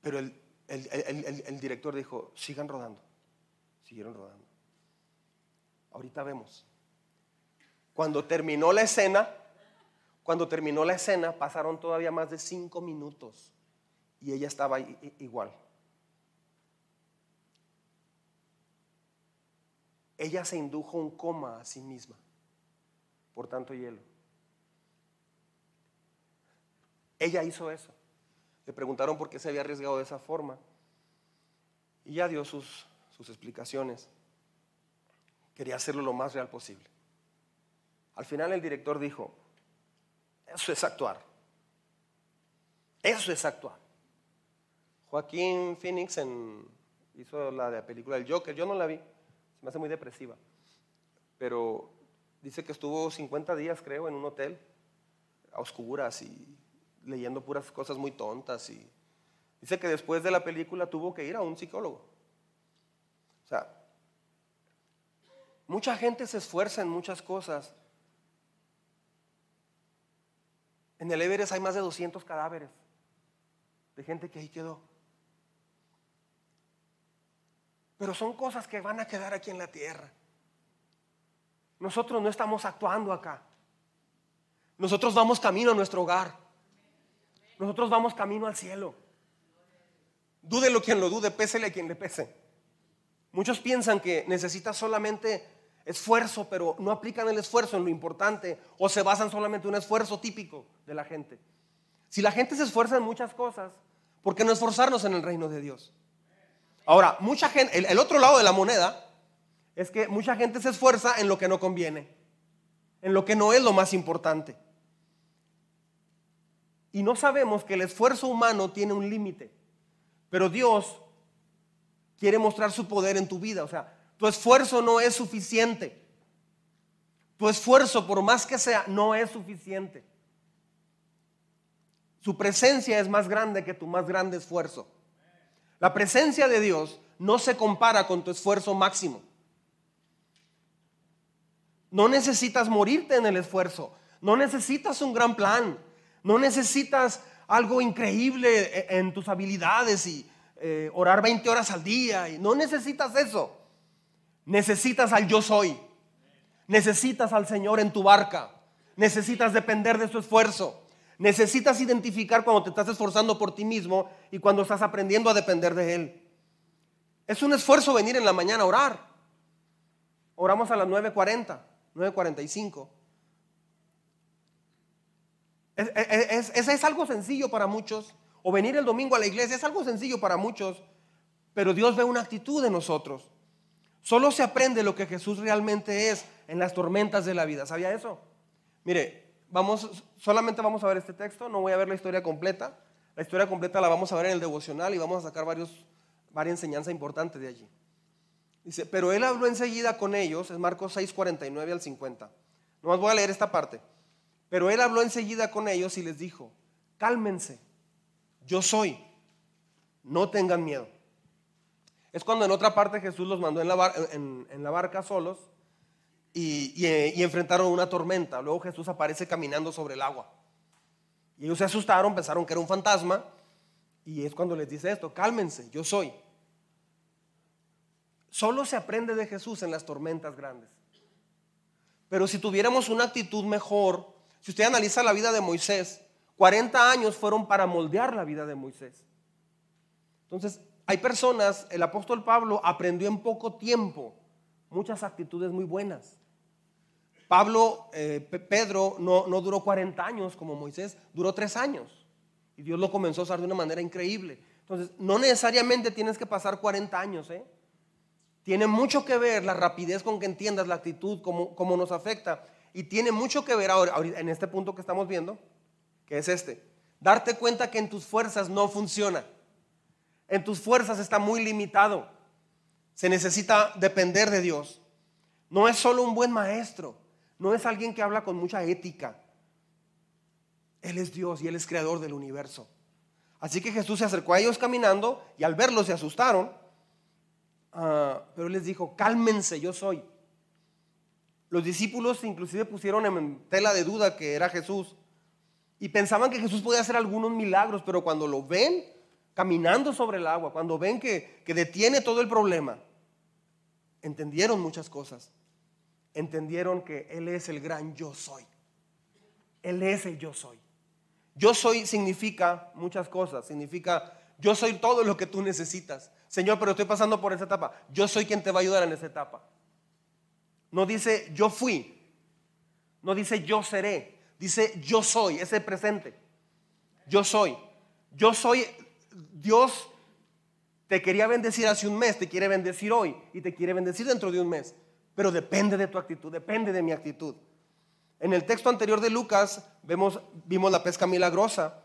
Pero el, el director dijo, sigan rodando. Siguieron rodando. Ahorita vemos. Cuando terminó la escena, cuando terminó la escena, pasaron todavía más de cinco minutos y ella estaba igual. Ella se indujo un coma a sí misma por tanto hielo. Ella hizo eso. Le preguntaron por qué se había arriesgado de esa forma. Y ya dio sus, sus explicaciones. Quería hacerlo lo más real posible. Al final el director dijo, eso es actuar. Eso es actuar. Joaquín Phoenix hizo la película El Joker, yo no la vi, se me hace muy depresiva, pero dice que estuvo 50 días, creo, en un hotel, a oscuras y leyendo puras cosas muy tontas. Y dice que después de la película tuvo que ir a un psicólogo. O sea, mucha gente se esfuerza en muchas cosas En el Everest hay más de 200 cadáveres de gente que ahí quedó. Pero son cosas que van a quedar aquí en la tierra. Nosotros no estamos actuando acá. Nosotros vamos camino a nuestro hogar. Nosotros vamos camino al cielo. Dúdelo quien lo dude, pésele a quien le pese. Muchos piensan que necesitas solamente esfuerzo, pero no aplican el esfuerzo en lo importante o se basan solamente en un esfuerzo típico de la gente. Si la gente se esfuerza en muchas cosas, ¿por qué no esforzarnos en el reino de Dios? Ahora, mucha gente, el, otro lado de la moneda es que mucha gente se esfuerza en lo que no conviene, en lo que no es lo más importante. Y no sabemos que el esfuerzo humano tiene un límite, pero Dios quiere mostrar su poder en tu vida. O sea, tu esfuerzo no es suficiente. Tu esfuerzo, por más que sea, no es suficiente. Su presencia es más grande que tu más grande esfuerzo. La presencia de Dios no se compara con tu esfuerzo máximo. No necesitas morirte en el esfuerzo. No necesitas un gran plan. No necesitas algo increíble en tus habilidades y eh, orar 20 horas al día. no necesitas eso. Necesitas al yo soy. Necesitas al Señor en tu barca. Necesitas depender de su esfuerzo. Necesitas identificar cuando te estás esforzando por ti mismo y cuando estás aprendiendo a depender de Él. Es un esfuerzo venir en la mañana a orar. Oramos a las 9.40, 9.45. Es, es, algo sencillo para muchos. O venir el domingo a la iglesia es algo sencillo para muchos. Pero Dios ve una actitud de nosotros. Solo se aprende lo que Jesús realmente es en las tormentas de la vida. ¿Sabía eso? Mire, vamos, solamente vamos a ver este texto, no voy a ver la historia completa. La historia completa la vamos a ver en el devocional y vamos a sacar varios, varias enseñanzas importantes de allí. Dice, pero él habló enseguida con ellos, es Marcos 6, 49 al 50. Nomás voy a leer esta parte. Pero él habló enseguida con ellos y les dijo, cálmense, yo soy, no tengan miedo. Es cuando en otra parte Jesús los mandó en la, barca solos y, y enfrentaron una tormenta. Luego Jesús aparece caminando sobre el agua. Y ellos se asustaron, pensaron que era un fantasma. Y es cuando les dice esto, cálmense, yo soy. Solo se aprende de Jesús en las tormentas grandes. Pero si tuviéramos una actitud mejor, si usted analiza la vida de Moisés, 40 años fueron para moldear la vida de Moisés. Entonces, hay personas, el apóstol Pablo aprendió en poco tiempo muchas actitudes muy buenas. Pablo, eh, Pedro no, no duró 40 años como Moisés, duró 3 años. Y Dios lo comenzó a usar de una manera increíble. Entonces, no necesariamente tienes que pasar 40 años, ¿eh? Tiene mucho que ver la rapidez con que entiendas la actitud, cómo, cómo nos afecta. Y tiene mucho que ver ahora, en este punto que estamos viendo, que es este. Darte cuenta que en tus fuerzas no funciona. En tus fuerzas está muy limitado. Se necesita depender de Dios. No es solo un buen maestro. No es alguien que habla con mucha ética. Él es Dios y Él es creador del universo. Así que Jesús se acercó a ellos caminando y al verlos se asustaron Ah, pero les dijo, cálmense, yo soy. Los discípulos inclusive pusieron en tela de duda que era Jesús y pensaban que Jesús podía hacer algunos milagros, pero cuando lo ven caminando sobre el agua, cuando ven que, que detiene todo el problema, entendieron muchas cosas. Entendieron que Él es el gran yo soy. Él es el yo soy. Yo soy significa muchas cosas. Significa yo soy todo lo que tú necesitas. Señor, pero estoy pasando por esa etapa. Yo soy quien te va a ayudar en esa etapa. No dice yo fui. No dice yo seré. Dice yo soy, ese presente. Yo soy. Yo soy. Dios te quería bendecir hace un mes, te quiere bendecir hoy y te quiere bendecir dentro de un mes. Pero depende de tu actitud, depende de mi actitud. En el texto anterior de Lucas vemos, vimos la pesca milagrosa.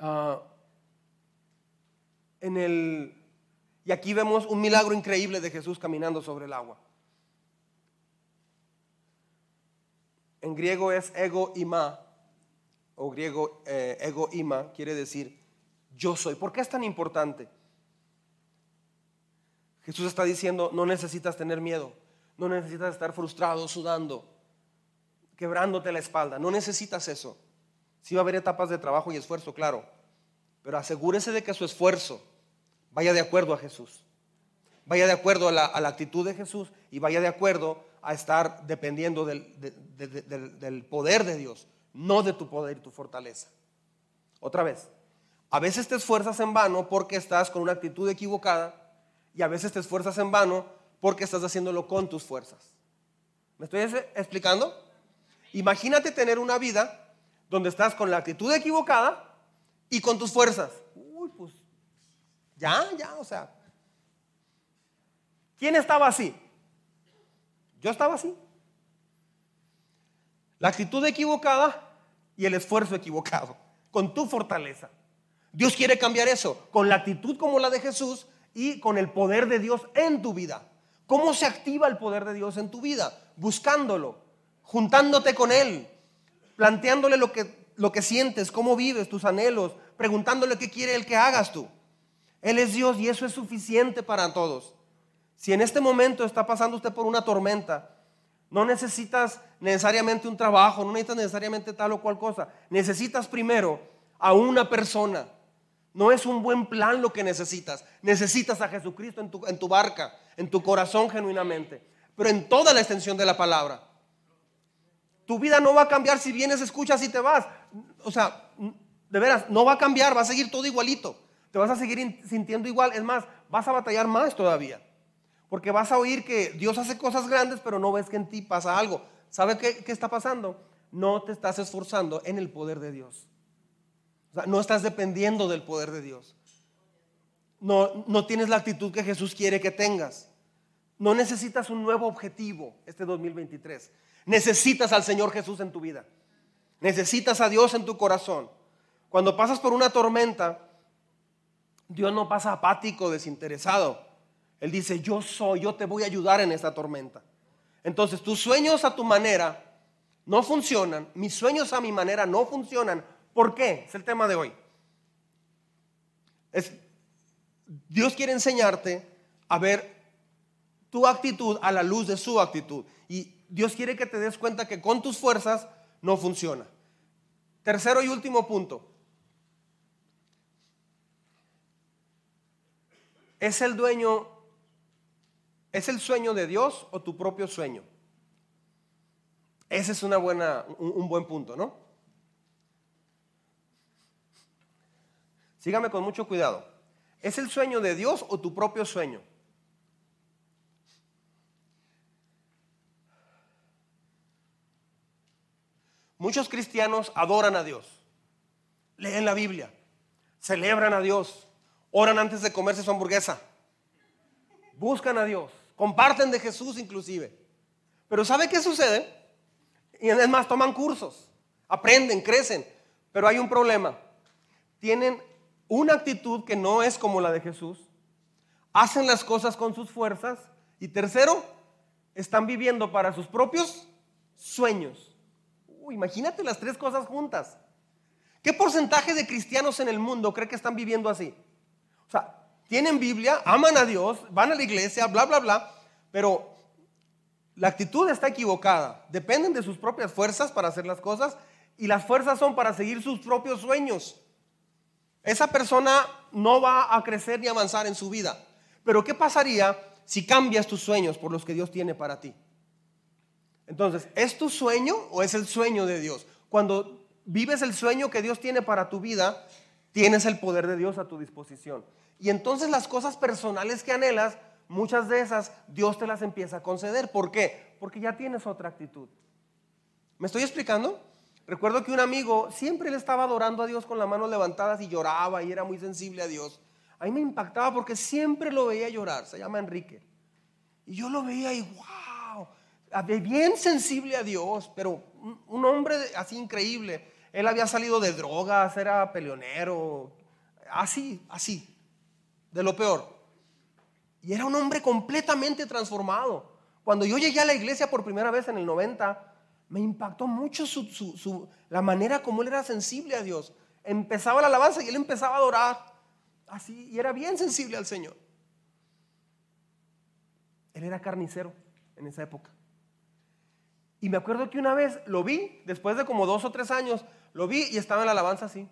Uh, en el... Y aquí vemos un milagro increíble de Jesús caminando sobre el agua. En griego es ego ima, o griego eh, ego ima, quiere decir yo soy. ¿Por qué es tan importante? Jesús está diciendo, no necesitas tener miedo, no necesitas estar frustrado, sudando, quebrándote la espalda, no necesitas eso. Sí va a haber etapas de trabajo y esfuerzo, claro, pero asegúrese de que su esfuerzo vaya de acuerdo a Jesús. Vaya de acuerdo a la, actitud de Jesús y vaya de acuerdo a estar dependiendo del, del poder de Dios, no de tu poder y tu fortaleza. Otra vez, a veces te esfuerzas en vano porque estás con una actitud equivocada y a veces te esfuerzas en vano porque estás haciéndolo con tus fuerzas. ¿Me estoy explicando? Imagínate tener una vida donde estás con la actitud equivocada y con tus fuerzas. Ya, ya, o sea. ¿Quién estaba así? Yo estaba así. La actitud equivocada y el esfuerzo equivocado, con tu fortaleza. Dios quiere cambiar eso, con la actitud como la de Jesús y con el poder de Dios en tu vida. ¿Cómo se activa el poder de Dios en tu vida? Buscándolo, juntándote con Él, planteándole lo que, lo que sientes, cómo vives, tus anhelos, preguntándole qué quiere Él que hagas tú. Él es Dios y eso es suficiente para todos. Si en este momento está pasando usted por una tormenta, no necesitas necesariamente un trabajo, no necesitas necesariamente tal o cual cosa. Necesitas primero a una persona. No es un buen plan lo que necesitas. Necesitas a Jesucristo en tu, en tu barca, en tu corazón genuinamente, pero en toda la extensión de la palabra. Tu vida no va a cambiar si vienes, escuchas y te vas. O sea, de veras, no va a cambiar, va a seguir todo igualito te vas a seguir sintiendo igual. Es más, vas a batallar más todavía. Porque vas a oír que Dios hace cosas grandes, pero no ves que en ti pasa algo. ¿Sabes qué, está pasando? No te estás esforzando en el poder de Dios. No estás dependiendo del poder de Dios. No, no tienes la actitud que Jesús quiere que tengas. No necesitas un nuevo objetivo este 2023. Necesitas al Señor Jesús en tu vida. Necesitas a Dios en tu corazón. Cuando pasas por una tormenta, Dios no pasa apático, desinteresado. Él dice, yo soy, yo te voy a ayudar en esta tormenta. Entonces, tus sueños a tu manera no funcionan, mis sueños a mi manera no funcionan. ¿Por qué? Es el tema de hoy. Es, Dios quiere enseñarte a ver tu actitud a la luz de su actitud. Y Dios quiere que te des cuenta que con tus fuerzas no funciona. Tercero y último punto. ¿Es el dueño, es el sueño de Dios o tu propio sueño? Ese es una buena, un, buen punto, ¿no? Sígame con mucho cuidado. ¿Es el sueño de Dios o tu propio sueño? Muchos cristianos adoran a Dios, leen la Biblia, celebran a Dios, oran antes de comerse su hamburguesa, buscan a Dios, comparten de Jesús inclusive. Pero ¿sabe qué sucede? Y es más, toman cursos, aprenden, crecen. Pero hay un problema. Tienen una actitud que no es como la de Jesús. Hacen las cosas con sus fuerzas. Y tercero, están viviendo para sus propios sueños. imagínate las tres cosas juntas. ¿Qué porcentaje de cristianos en el mundo cree que están viviendo así? O sea, tienen Biblia, aman a Dios, van a la iglesia, bla, bla, bla, pero la actitud está equivocada. Dependen de sus propias fuerzas para hacer las cosas y las fuerzas son para seguir sus propios sueños. Esa persona no va a crecer ni avanzar en su vida. Pero ¿qué pasaría si cambias tus sueños por los que Dios tiene para ti? Entonces, ¿es tu sueño o es el sueño de Dios? Cuando vives el sueño que Dios tiene para tu vida, tienes el poder de Dios a tu disposición. Y entonces las cosas personales que anhelas muchas de esas Dios te las empieza a conceder. ¿Por qué? Porque ya tienes otra actitud. ¿Me estoy explicando? Recuerdo que un amigo siempre le estaba adorando a Dios con las manos levantadas y lloraba y era muy sensible a Dios. A mí me impactaba porque siempre lo veía llorar. Se llama Enrique. Y yo lo veía y wow, bien sensible a Dios, pero un hombre así increíble. Él había salido de drogas, era peleonero, así, así, de lo peor. Y era un hombre completamente transformado. Cuando yo llegué a la iglesia por primera vez en el 90, me impactó mucho su, la manera como él era sensible a Dios. Empezaba la alabanza y él empezaba a adorar. Así, y era bien sensible al Señor. Él era carnicero en esa época. Y me acuerdo que una vez lo vi, después de como dos o tres años, lo vi y estaba en la alabanza así.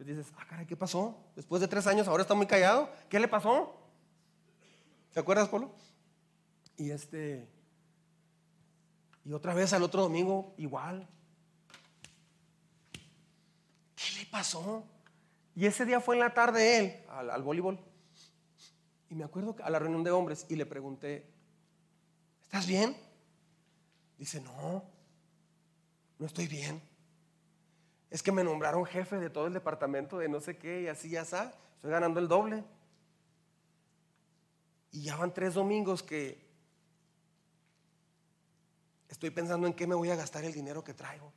Entonces dices, ah, caray, ¿qué pasó? Después de tres años ahora está muy callado. ¿Qué le pasó? ¿Te acuerdas, Polo? Y este. Y otra vez al otro domingo, igual. ¿Qué le pasó? Y ese día fue en la tarde él, al, al voleibol. Y me acuerdo a la reunión de hombres y le pregunté, ¿estás bien? Dice, no, no estoy bien es que me nombraron jefe de todo el departamento de no sé qué y así ya está, estoy ganando el doble. Y ya van tres domingos que estoy pensando en qué me voy a gastar el dinero que traigo.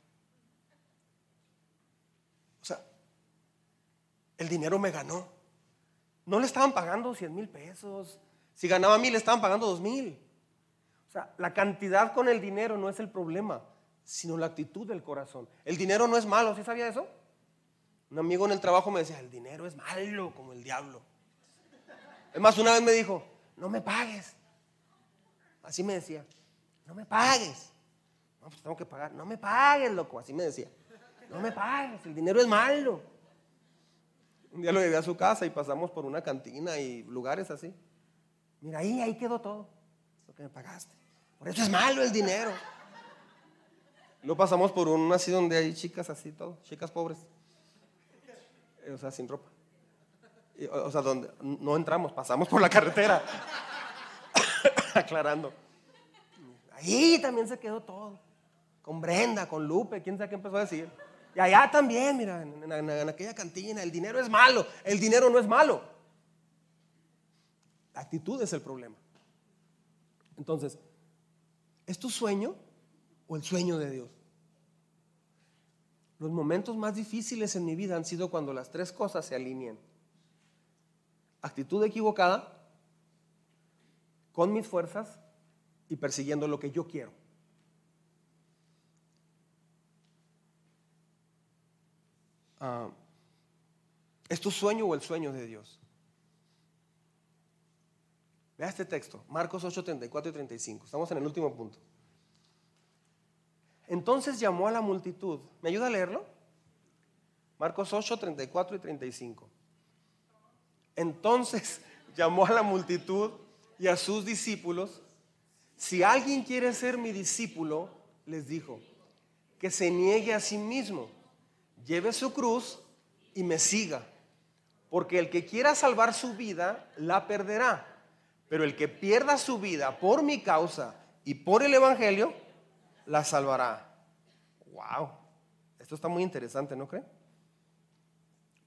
O sea, el dinero me ganó. No le estaban pagando 100 mil pesos. Si ganaba mil, le estaban pagando dos mil. O sea, la cantidad con el dinero no es el problema sino la actitud del corazón. El dinero no es malo, ¿sí sabía eso? Un amigo en el trabajo me decía, el dinero es malo como el diablo. Es más, una vez me dijo, no me pagues. Así me decía, no me pagues. No, pues tengo que pagar. No me pagues, loco. Así me decía. No me pagues, el dinero es malo. Un día lo llevé a su casa y pasamos por una cantina y lugares así. Mira, ahí, ahí quedó todo. Lo que me pagaste. Por eso es malo el dinero. Luego pasamos por un así donde hay chicas así, todo, chicas pobres. Eh, o sea, sin ropa. o sea, donde no entramos, pasamos por la carretera. Aclarando. Ahí también se quedó todo. Con Brenda, con Lupe, quién sabe qué empezó a decir. Y allá también, mira, en, en aquella cantina, el dinero es malo. El dinero no es malo. La actitud es el problema. Entonces, ¿es tu sueño el sueño de Dios? Los momentos más difíciles en mi vida han sido cuando las tres cosas se alinean. Actitud equivocada, con mis fuerzas y persiguiendo lo que yo quiero. Ah, ¿Es tu sueño o el sueño de Dios? Vea este texto, Marcos 8, 34 y 35. Estamos en el último punto. Entonces llamó a la multitud. ¿Me ayuda a leerlo? Marcos 8, 34 y 35. Entonces llamó a la multitud y a sus discípulos. Si alguien quiere ser mi discípulo, les dijo, que se niegue a sí mismo, lleve su cruz y me siga. Porque el que quiera salvar su vida, la perderá. Pero el que pierda su vida por mi causa y por el Evangelio, la salvará. Wow, esto está muy interesante, ¿no cree?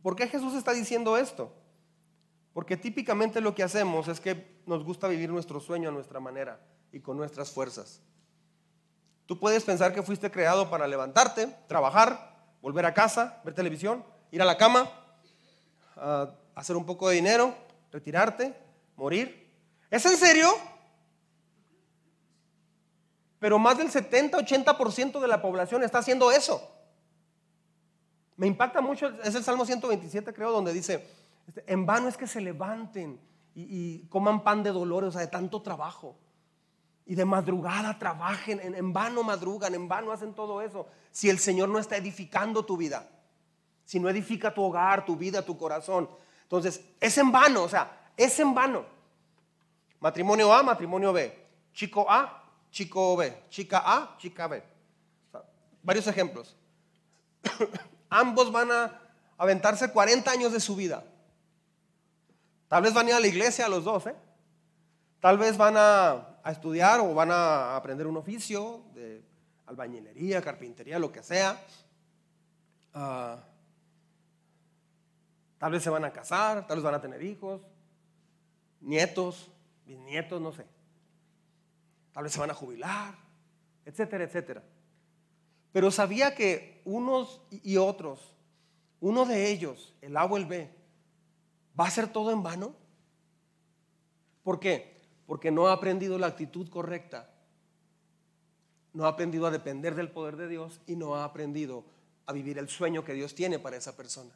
¿Por qué Jesús está diciendo esto? Porque típicamente lo que hacemos es que nos gusta vivir nuestro sueño a nuestra manera y con nuestras fuerzas. Tú puedes pensar que fuiste creado para levantarte, trabajar, volver a casa, ver televisión, ir a la cama, hacer un poco de dinero, retirarte, morir. ¿Es en serio? Pero más del 70-80% de la población está haciendo eso. Me impacta mucho, es el Salmo 127 creo, donde dice, este, en vano es que se levanten y, coman pan de dolores, o sea, de tanto trabajo. Y de madrugada trabajen, en, en vano madrugan, en vano hacen todo eso. Si el Señor no está edificando tu vida, si no edifica tu hogar, tu vida, tu corazón. Entonces, es en vano, o sea, es en vano. Matrimonio A, matrimonio B. Chico A, chico B, chica A, chica B. varios ejemplos. Ambos van a aventarse 40 años de su vida. Tal vez van a ir a la iglesia a los dos, ¿eh? Tal vez van a, estudiar o van a aprender un oficio de albañilería, carpintería, lo que sea. Ah, tal vez se van a casar, tal vez van a tener hijos, nietos, bisnietos, no sé tal vez se van a jubilar, etcétera, etcétera. Pero sabía que unos y otros, uno de ellos, el A o el B, va a ser todo en vano. ¿Por qué? Porque no ha aprendido la actitud correcta, no ha aprendido a depender del poder de Dios y no ha aprendido a vivir el sueño que Dios tiene para esa persona.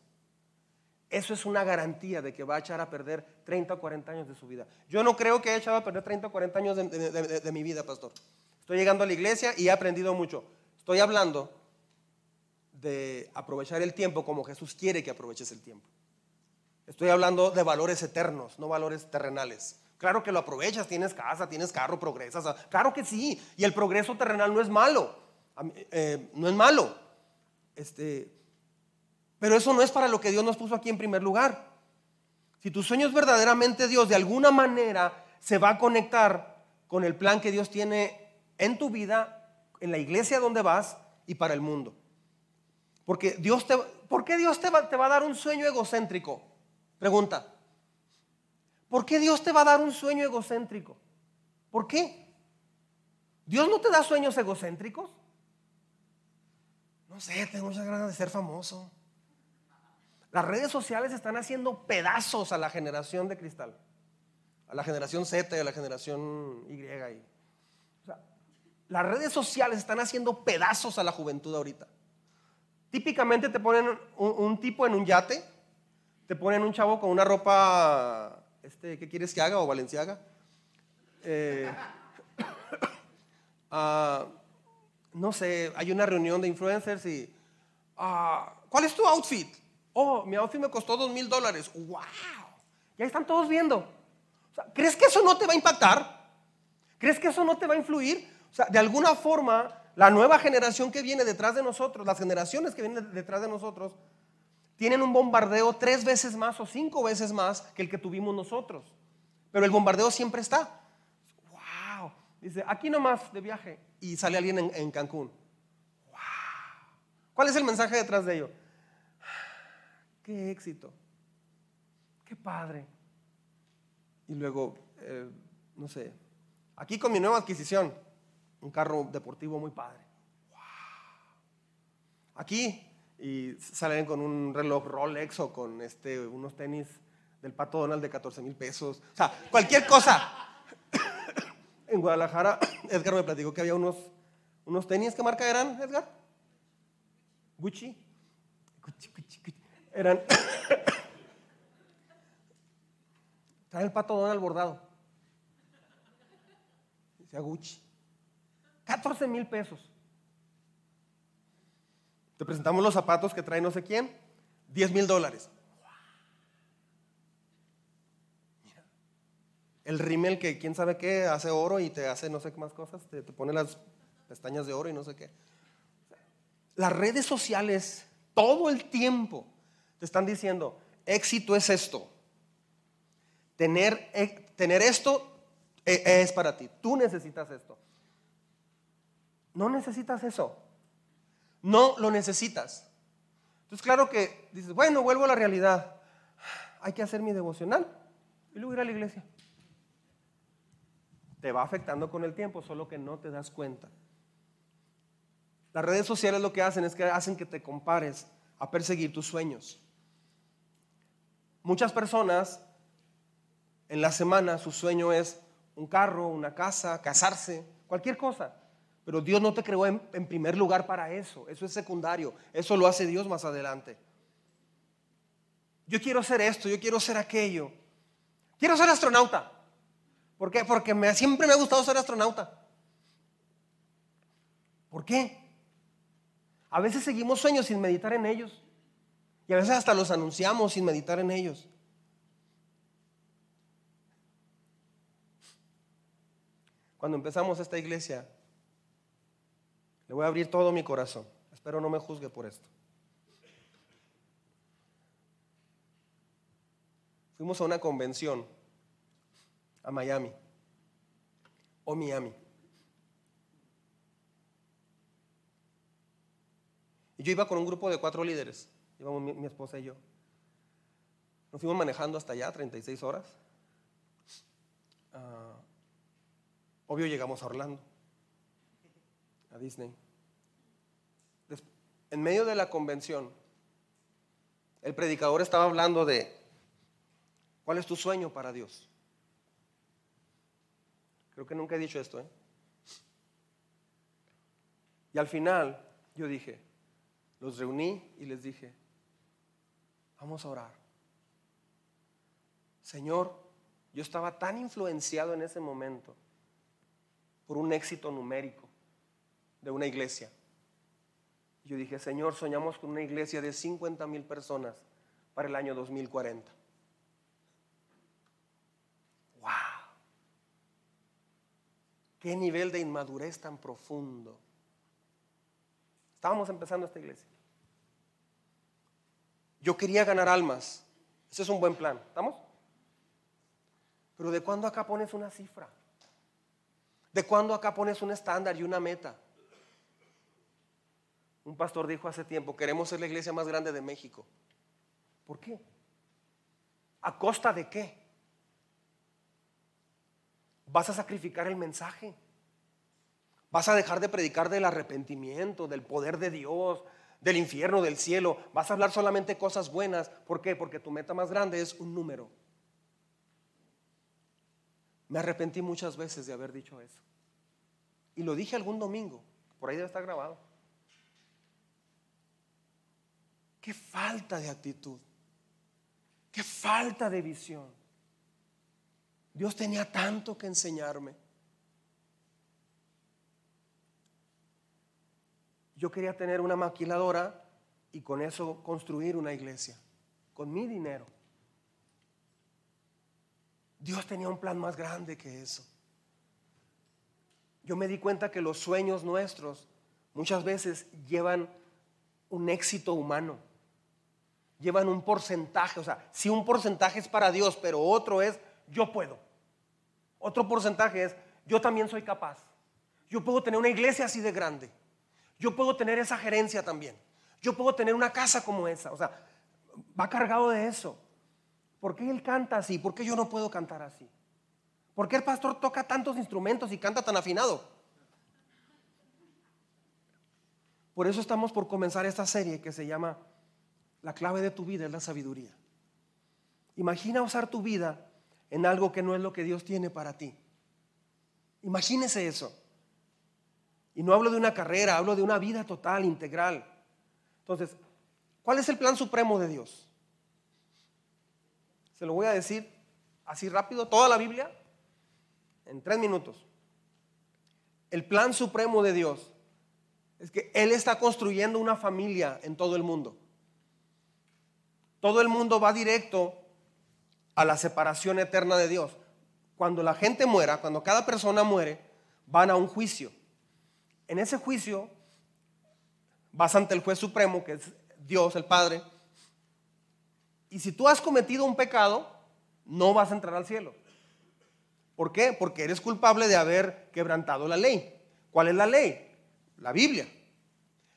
Eso es una garantía de que va a echar a perder 30 o 40 años de su vida. Yo no creo que haya echado a perder 30 o 40 años de, mi vida, pastor. Estoy llegando a la iglesia y he aprendido mucho. Estoy hablando de aprovechar el tiempo como Jesús quiere que aproveches el tiempo. Estoy hablando de valores eternos, no valores terrenales. Claro que lo aprovechas, tienes casa, tienes carro, progresas. Claro que sí. Y el progreso terrenal no es malo. Eh, no es malo. Este, pero eso no es para lo que Dios nos puso aquí en primer lugar. Si tu sueño es verdaderamente Dios, de alguna manera se va a conectar con el plan que Dios tiene en tu vida, en la iglesia donde vas y para el mundo. Porque Dios te, ¿Por qué Dios te va, te va a dar un sueño egocéntrico? Pregunta. ¿Por qué Dios te va a dar un sueño egocéntrico? ¿Por qué? ¿Dios no te da sueños egocéntricos? No sé, tengo muchas ganas de ser famoso. Las redes sociales están haciendo pedazos a la generación de cristal, a la generación Z y a la generación Y. las redes sociales están haciendo pedazos a la juventud ahorita. Típicamente te ponen un, tipo en un yate, te ponen un chavo con una ropa, este, ¿qué quieres que haga? O Valenciaga. Eh, ah, no sé, hay una reunión de influencers y, ah, ¿cuál es tu outfit? Oh, mi outfit me costó dos mil dólares. ¡Wow! Ya están todos viendo. ¿Crees que eso no te va a impactar? ¿Crees que eso no te va a influir? O sea, de alguna forma, la nueva generación que viene detrás de nosotros, las generaciones que vienen detrás de nosotros, tienen un bombardeo tres veces más o cinco veces más que el que tuvimos nosotros. Pero el bombardeo siempre está. ¡Wow! Dice, aquí nomás de viaje. Y sale alguien en, en Cancún. ¡Wow! ¿Cuál es el mensaje detrás de ello? Qué éxito, qué padre. Y luego, eh, no sé, Aquí con mi nueva adquisición, un carro deportivo muy padre. Aquí y salen con un reloj Rolex o con este, unos tenis del Pato Donald de 14 mil pesos. O sea, cualquier cosa. en Guadalajara, Edgar me platicó que había unos, unos tenis. ¿Qué marca eran, Edgar? Gucci. Gucci, Gucci, Gucci. Eran. Trae el Pato Donald bordado. Dice Gucci. 14 mil pesos. Te presentamos los zapatos que trae no sé quién, 10 mil dólares. El rímel que quién sabe qué hace oro y te hace no sé qué más cosas, te, te pone las pestañas de oro y no sé qué. Las redes sociales todo el tiempo te están diciendo, éxito es esto. Tener, eh, tener esto eh, es para ti. Tú necesitas esto. No necesitas eso. No lo necesitas. Entonces, claro que dices, bueno, vuelvo a la realidad. Hay que hacer mi devocional y luego ir a la iglesia. Te va afectando con el tiempo, solo que no te das cuenta. Las redes sociales lo que hacen es que hacen que te compares a perseguir tus sueños. Muchas personas en la semana su sueño es un carro, una casa, casarse, cualquier cosa. Pero Dios no te creó en, primer lugar para eso. Eso es secundario. Eso lo hace Dios más adelante. Yo quiero hacer esto, yo quiero hacer aquello. Quiero ser astronauta. ¿Por qué? Porque me, siempre me ha gustado ser astronauta. ¿Por qué? A veces seguimos sueños sin meditar en ellos. Y a veces hasta los anunciamos sin meditar en ellos. Cuando empezamos esta iglesia, le voy a abrir todo mi corazón. Espero no me juzgue por esto. Fuimos a una convención a Miami o Miami. Y yo iba con un grupo de cuatro líderes. Íbamos mi, esposa y yo. Nos fuimos manejando hasta allá, 36 horas. Ah, obvio llegamos a Orlando a Disney. En medio de la convención, el predicador estaba hablando de cuál es tu sueño para Dios. Creo que nunca he dicho esto. ¿eh? Y al final yo dije, los reuní y les dije, vamos a orar. Señor, yo estaba tan influenciado en ese momento por un éxito numérico de una iglesia. Yo dije, Señor, soñamos con una iglesia de 50 mil personas para el año 2040. ¡Wow! ¡Qué nivel de inmadurez tan profundo! Estábamos empezando esta iglesia. Yo quería ganar almas. Ese es un buen plan. ¿Estamos? Pero ¿de cuándo acá pones una cifra? ¿De cuándo acá pones un estándar y una meta? Un pastor dijo hace tiempo, queremos ser la iglesia más grande de México. ¿Por qué? ¿A costa de qué? ¿Vas a sacrificar el mensaje? ¿Vas a dejar de predicar del arrepentimiento, del poder de Dios, del infierno, del cielo? ¿Vas a hablar solamente cosas buenas? ¿Por qué? Porque tu meta más grande es un número. Me arrepentí muchas veces de haber dicho eso. Y lo dije algún domingo, por ahí debe estar grabado. Qué falta de actitud. Qué falta de visión. Dios tenía tanto que enseñarme. Yo quería tener una maquiladora y con eso construir una iglesia, con mi dinero. Dios tenía un plan más grande que eso. Yo me di cuenta que los sueños nuestros muchas veces llevan un éxito humano llevan un porcentaje. O sea, si un porcentaje es para Dios, pero otro es yo puedo. Otro porcentaje es yo también soy capaz. Yo puedo tener una iglesia así de grande. Yo puedo tener esa gerencia también. Yo puedo tener una casa como esa. O sea, va cargado de eso. ¿Por qué él canta así? ¿Por qué yo no puedo cantar así? ¿Por qué el pastor toca tantos instrumentos y canta tan afinado? Por eso estamos por comenzar esta serie que se llama La clave de tu vida es la sabiduría. Imagina usar tu vida en algo que no es lo que Dios tiene para ti. Imagínese eso. Y no hablo de una carrera, hablo de una vida total, integral. Entonces, ¿cuál es el plan supremo de Dios? Se lo voy a decir así rápido, toda la Biblia, en tres minutos. El plan supremo de Dios es que Él está construyendo una familia en todo el mundo. Todo el mundo va directo a la separación eterna de Dios. Cuando la gente muera, cuando cada persona muere, van a un juicio. En ese juicio vas ante el juez supremo, que es Dios, el Padre. Y si tú has cometido un pecado, no vas a entrar al cielo. ¿Por qué? Porque eres culpable de haber quebrantado la ley. ¿Cuál es la ley? La Biblia.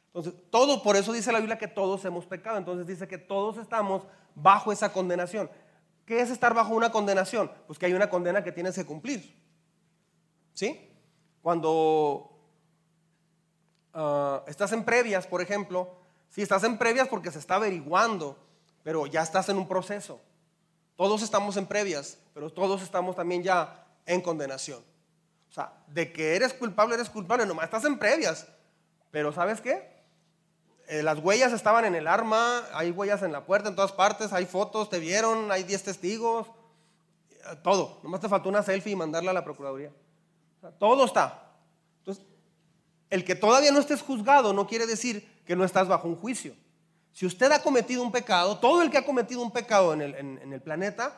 Entonces, todo, por eso dice la Biblia que todos hemos pecado. Entonces dice que todos estamos bajo esa condenación. ¿Qué es estar bajo una condenación? Pues que hay una condena que tienes que cumplir. ¿Sí? Cuando Ah, estás en previas, por ejemplo, si estás en previas porque se está averiguando, pero ya estás en un proceso. Todos estamos en previas, pero todos estamos también ya en condenación. O sea, de que eres culpable, eres culpable, nomás estás en previas. Pero ¿sabes qué? Eh, las huellas estaban en el arma, hay huellas en la puerta, en todas partes, hay fotos, te vieron, hay 10 testigos, eh, todo. Nomás te faltó una selfie y mandarla a la Procuraduría. todo está. El que todavía no estés juzgado no quiere decir que no estás bajo un juicio. Si usted ha cometido un pecado, todo el que ha cometido un pecado en el, planeta,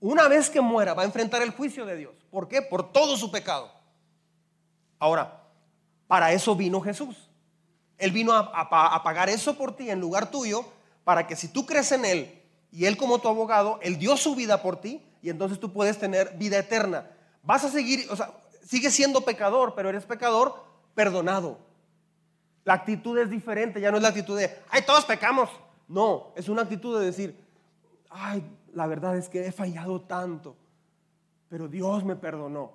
una vez que muera va a enfrentar el juicio de Dios. ¿Por qué? Por todo su pecado. Ahora, para eso vino Jesús. Él vino a, a, pagar eso por ti en lugar tuyo, para que si tú crees en Él y Él como tu abogado, Él dio su vida por ti y entonces tú puedes tener vida eterna. Vas a seguir, o sea, sigues siendo pecador, pero eres pecador perdonado. La actitud es diferente, ya no es la actitud de, ay, todos pecamos. No, es una actitud de decir, ay, la verdad es que he fallado tanto, pero Dios me perdonó.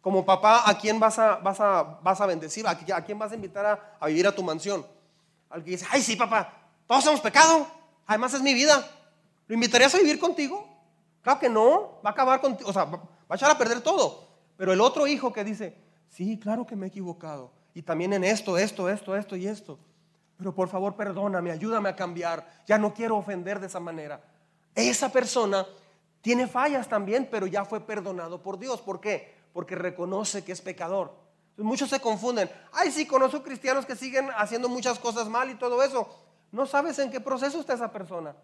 Como papá, ¿a quién vas a, vas a, vas a bendecir? ¿A, quién vas a invitar a, a, vivir a tu mansión? Al que dice, ay, sí, papá, todos hemos pecado, además es mi vida. ¿Lo invitarías a vivir contigo? Claro que no, va a acabar contigo, o sea, va a echar a perder todo. Pero el otro hijo que dice, Sí, claro que me he equivocado. Y también en esto, esto, esto, esto y esto. Pero por favor, perdóname, ayúdame a cambiar. Ya no quiero ofender de esa manera. Esa persona tiene fallas también, pero ya fue perdonado por Dios. ¿Por qué? Porque reconoce que es pecador. Muchos se confunden. Ay, sí, conozco cristianos que siguen haciendo muchas cosas mal y todo eso. No sabes en qué proceso está esa persona.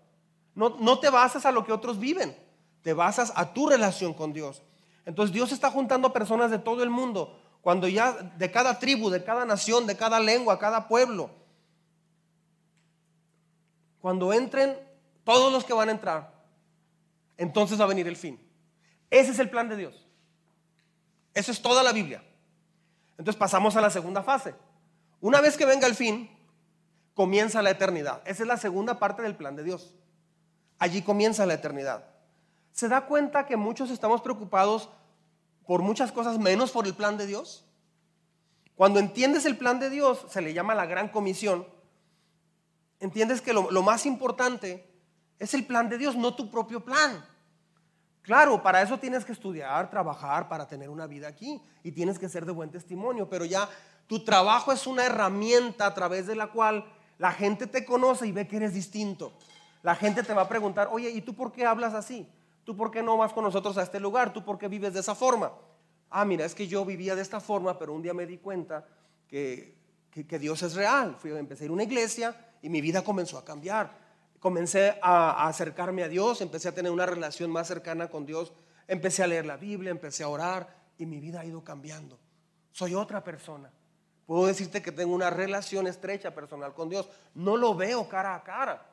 No, no te basas a lo que otros viven. Te basas a tu relación con Dios. Entonces Dios está juntando personas de todo el mundo cuando ya de cada tribu, de cada nación, de cada lengua, cada pueblo, cuando entren todos los que van a entrar, entonces va a venir el fin. Ese es el plan de Dios. Eso es toda la Biblia. Entonces pasamos a la segunda fase. Una vez que venga el fin, comienza la eternidad. Esa es la segunda parte del plan de Dios. Allí comienza la eternidad. ¿Se da cuenta que muchos estamos preocupados por muchas cosas menos por el plan de Dios? Cuando entiendes el plan de Dios, se le llama la gran comisión, entiendes que lo, más importante es el plan de Dios, no tu propio plan. Claro, para eso tienes que estudiar, trabajar, para tener una vida aquí y tienes que ser de buen testimonio, pero ya tu trabajo es una herramienta a través de la cual la gente te conoce y ve que eres distinto. La gente te va a preguntar, oye, ¿y tú por qué hablas así? ¿Tú por qué no vas con nosotros a este lugar? ¿Tú por qué vives de esa forma? Ah, mira, es que yo vivía de esta forma, pero un día me di cuenta que, Dios es real. Fui, empecé a ir a una iglesia y mi vida comenzó a cambiar. Comencé a, acercarme a Dios, empecé a tener una relación más cercana con Dios, empecé a leer la Biblia, empecé a orar y mi vida ha ido cambiando. Soy otra persona. Puedo decirte que tengo una relación estrecha personal con Dios. No lo veo cara a cara,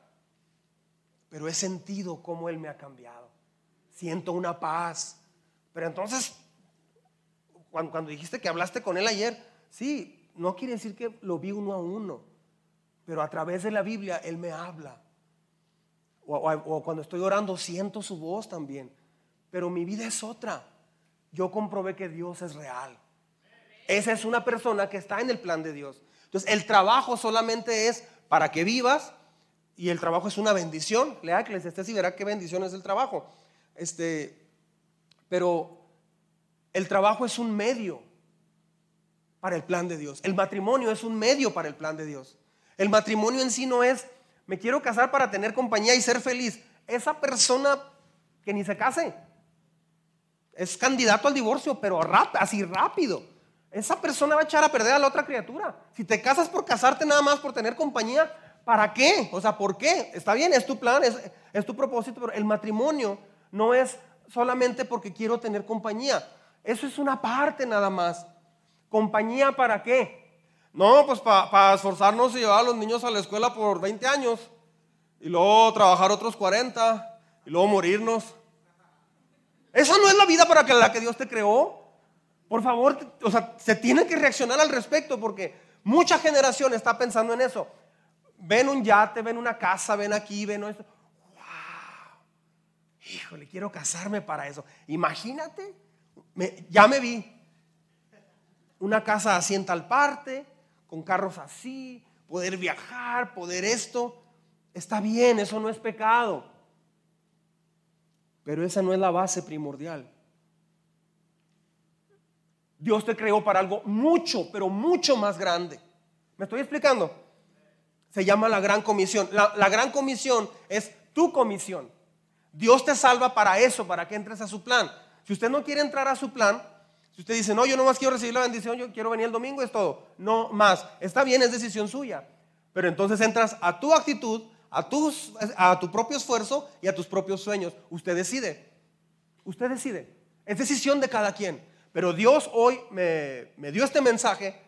pero he sentido cómo Él me ha cambiado siento una paz. Pero entonces, cuando, dijiste que hablaste con él ayer, sí, no quiere decir que lo vi uno a uno, pero a través de la Biblia él me habla. O, o, cuando estoy orando siento su voz también. Pero mi vida es otra. yo comprobé que Dios es real. Esa es una persona que está en el plan de Dios. Entonces, el trabajo solamente es para que vivas y el trabajo es una bendición. Lea Eclesiastes y verá qué bendición es el trabajo. Este, pero el trabajo es un medio para el plan de Dios. El matrimonio es un medio para el plan de Dios. El matrimonio en sí no es, me quiero casar para tener compañía y ser feliz. Esa persona que ni se case es candidato al divorcio, pero así rápido. Esa persona va a echar a perder a la otra criatura. Si te casas por casarte nada más por tener compañía, ¿para qué? O sea, ¿por qué? Está bien, es tu plan, es, es tu propósito, pero el matrimonio no es solamente porque quiero tener compañía. Eso es una parte nada más. ¿Compañía para qué? No, pues para esforzarnos y llevar a los niños a la escuela por 20 años y luego trabajar otros 40 y luego morirnos. Esa no es la vida para la que Dios te creó. Por favor, o sea, se tiene que reaccionar al respecto porque mucha generación está pensando en eso. Ven un yate, ven una casa, ven aquí, ven esto. Híjole, quiero casarme para eso. Imagínate, ya me vi. Una casa así en tal parte, con carros así, poder viajar, poder esto. Está bien, eso no es pecado. Pero esa no es la base primordial. Dios te creó para algo mucho, pero mucho más grande. ¿Me estoy explicando? Se llama la gran comisión. La, gran comisión es tu comisión. Dios te salva para eso, para que entres a su plan. Si usted no quiere entrar a su plan, si usted dice, no, yo no más quiero recibir la bendición, yo quiero venir el domingo, es todo. No más. Está bien, es decisión suya. Pero entonces entras a tu actitud, a, tus, a tu propio esfuerzo y a tus propios sueños. Usted decide. Usted decide. Es decisión de cada quien. Pero Dios hoy me, dio este mensaje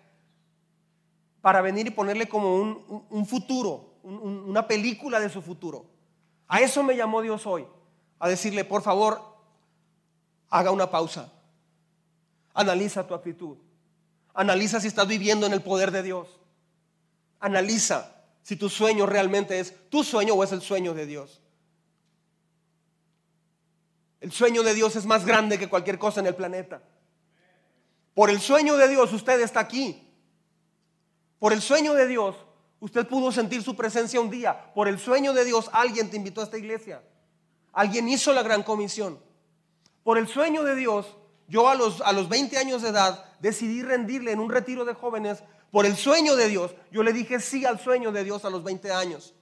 para venir y ponerle como un, futuro, una película de su futuro. A eso me llamó Dios hoy. A decirle, por favor, haga una pausa Analiza tu actitud. Analiza si estás viviendo en el poder de Dios. Analiza si tu sueño realmente es tu sueño o es el sueño de Dios. El sueño de Dios es más grande que cualquier cosa en el planeta. Por el sueño de Dios usted está aquí. Por el sueño de Dios usted pudo sentir su presencia un día. Por el sueño de Dios alguien te invitó a esta iglesia. Alguien hizo la gran comisión. Por el sueño de Dios yo a los, a los 20 años de edad decidí rendirle en un retiro de jóvenes por el sueño de Dios. Yo le dije sí al sueño de Dios a los 20 años.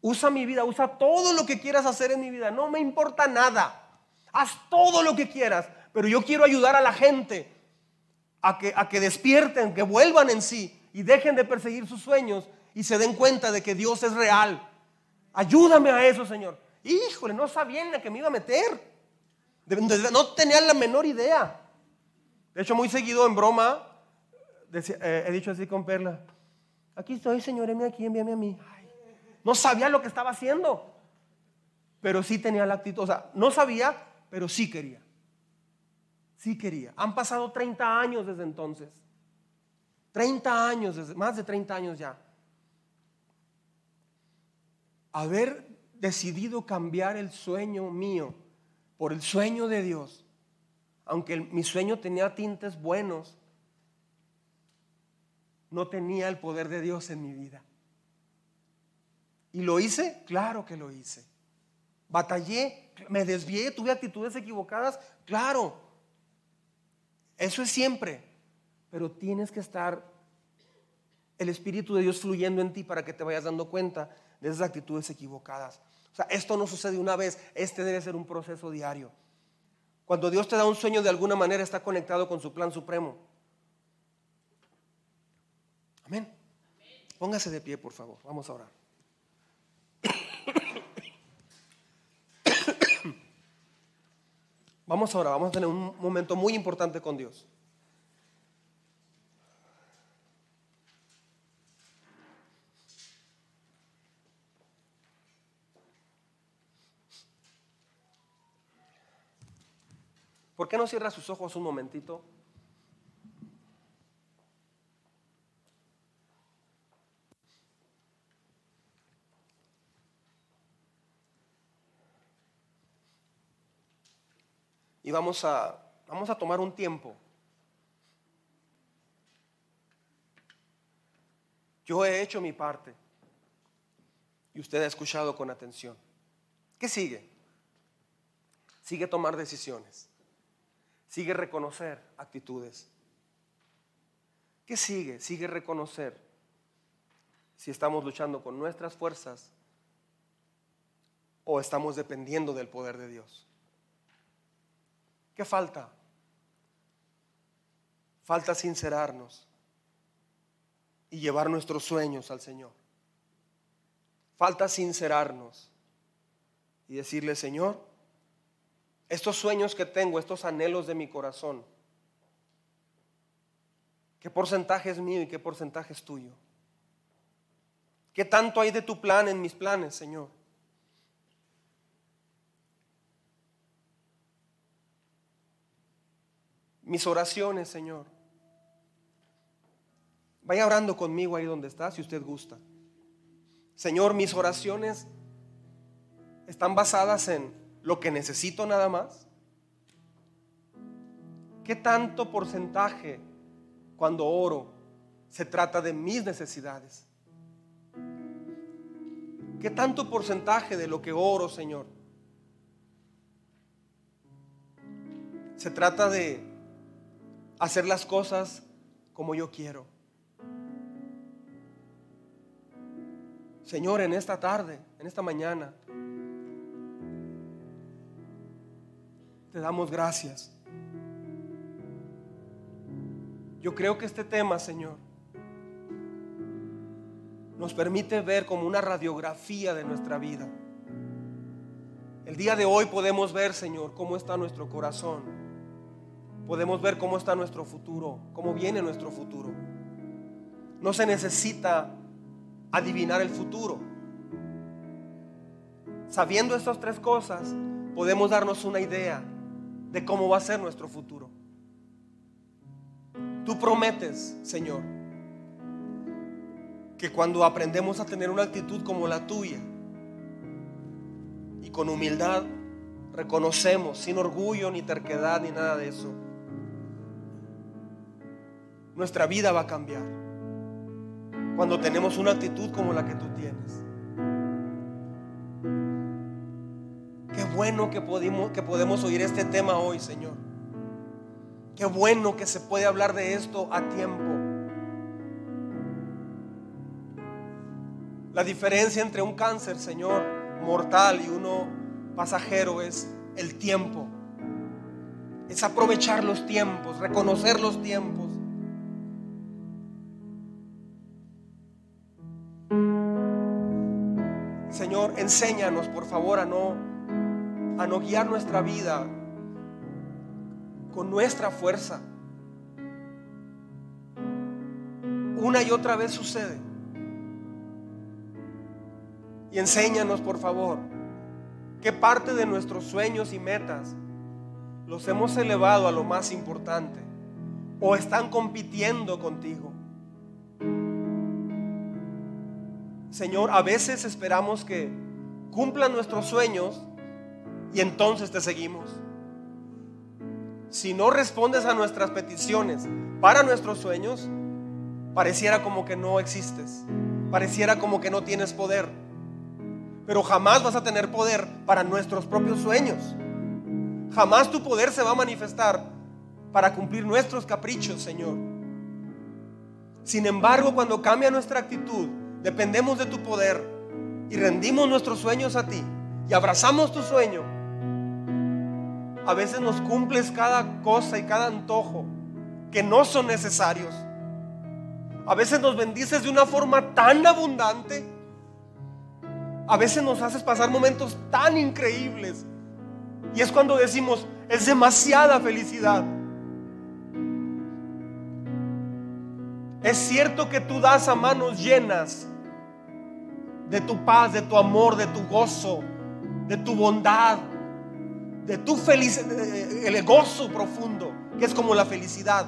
Usa mi vida, usa todo lo que quieras hacer en mi vida. No me importa nada. Haz todo lo que quieras. Pero yo quiero ayudar a la gente a que, a que despierten, que vuelvan en sí y dejen de perseguir sus sueños y se den cuenta de que Dios es real. Ayúdame a eso, Señor. Híjole, no sabía en la que me iba a meter. No tenía la menor idea. De hecho, muy seguido en broma, eh, he dicho así con Perla, aquí estoy, Señor, envíame aquí, envíame a mí. no sabía lo que estaba haciendo, pero sí tenía la actitud. O sea, no sabía, pero sí quería. Sí quería. Han pasado 30 años desde entonces. 30 años, más de 30 años ya. Haber decidido cambiar el sueño mío por el sueño de Dios, aunque mi sueño tenía tintes buenos, no tenía el poder de Dios en mi vida. ¿Y lo hice? Claro que lo hice. Batallé, me desvié, tuve actitudes equivocadas, claro. Eso es siempre. Pero tienes que estar el Espíritu de Dios fluyendo en ti para que te vayas dando cuenta de esas actitudes equivocadas. O sea, esto no sucede una vez, este debe ser un proceso diario. Cuando Dios te da un sueño, de alguna manera está conectado con su plan supremo. Amén. Póngase de pie, por favor. Vamos a orar. Vamos ahora, vamos a tener un momento muy importante con Dios. ¿Por qué no cierra sus ojos un momentito? Y vamos a Vamos a tomar un tiempo. Yo he hecho mi parte y usted ha escuchado con atención. ¿Qué sigue? Sigue tomar decisiones. Sigue reconocer actitudes. ¿Qué sigue? Sigue reconocer si estamos luchando con nuestras fuerzas o estamos dependiendo del poder de Dios. ¿Qué falta? Falta sincerarnos y llevar nuestros sueños al Señor. Falta sincerarnos y decirle, Señor, estos sueños que tengo, estos anhelos de mi corazón, ¿qué porcentaje es mío y qué porcentaje es tuyo? ¿Qué tanto hay de tu plan en mis planes, Señor? Mis oraciones, Señor. Vaya orando conmigo ahí donde está, si usted gusta. Señor, mis oraciones están basadas en lo que necesito nada más. ¿Qué tanto porcentaje cuando oro se trata de mis necesidades? ¿Qué tanto porcentaje de lo que oro, Señor? Se trata de hacer las cosas como yo quiero. Señor, en esta tarde, en esta mañana, te damos gracias. Yo creo que este tema, Señor, nos permite ver como una radiografía de nuestra vida. El día de hoy podemos ver, Señor, cómo está nuestro corazón. Podemos ver cómo está nuestro futuro, cómo viene nuestro futuro. No se necesita adivinar el futuro. Sabiendo estas tres cosas, podemos darnos una idea de cómo va a ser nuestro futuro. Tú prometes, Señor, que cuando aprendemos a tener una actitud como la tuya y con humildad reconocemos, sin orgullo ni terquedad ni nada de eso, nuestra vida va a cambiar. Cuando tenemos una actitud como la que tú tienes. Bueno que podemos, que podemos oír este tema hoy, Señor. Qué bueno que se puede hablar de esto a tiempo. La diferencia entre un cáncer, Señor, mortal y uno pasajero es el tiempo. Es aprovechar los tiempos, reconocer los tiempos. Señor, enséñanos, por favor, a no a no guiar nuestra vida con nuestra fuerza. Una y otra vez sucede. Y enséñanos, por favor, qué parte de nuestros sueños y metas los hemos elevado a lo más importante o están compitiendo contigo. Señor, a veces esperamos que cumplan nuestros sueños y entonces te seguimos. Si no respondes a nuestras peticiones para nuestros sueños, pareciera como que no existes, pareciera como que no tienes poder pero jamás vas a tener poder para nuestros propios sueños. Jamás tu poder se va a manifestar para cumplir nuestros caprichos, Señor. Sin embargo, cuando cambia nuestra actitud, dependemos de tu poder y rendimos nuestros sueños a ti y abrazamos tu sueño, a veces nos cumples cada cosa y cada antojo que no son necesarios. A veces nos bendices de una forma tan abundante a veces nos haces pasar momentos tan increíbles. Y es cuando decimos, es demasiada felicidad. Es cierto que tú das a manos llenas de tu paz, de tu amor, de tu gozo, de tu bondad, de tu felicidad, el gozo profundo, que es como la felicidad,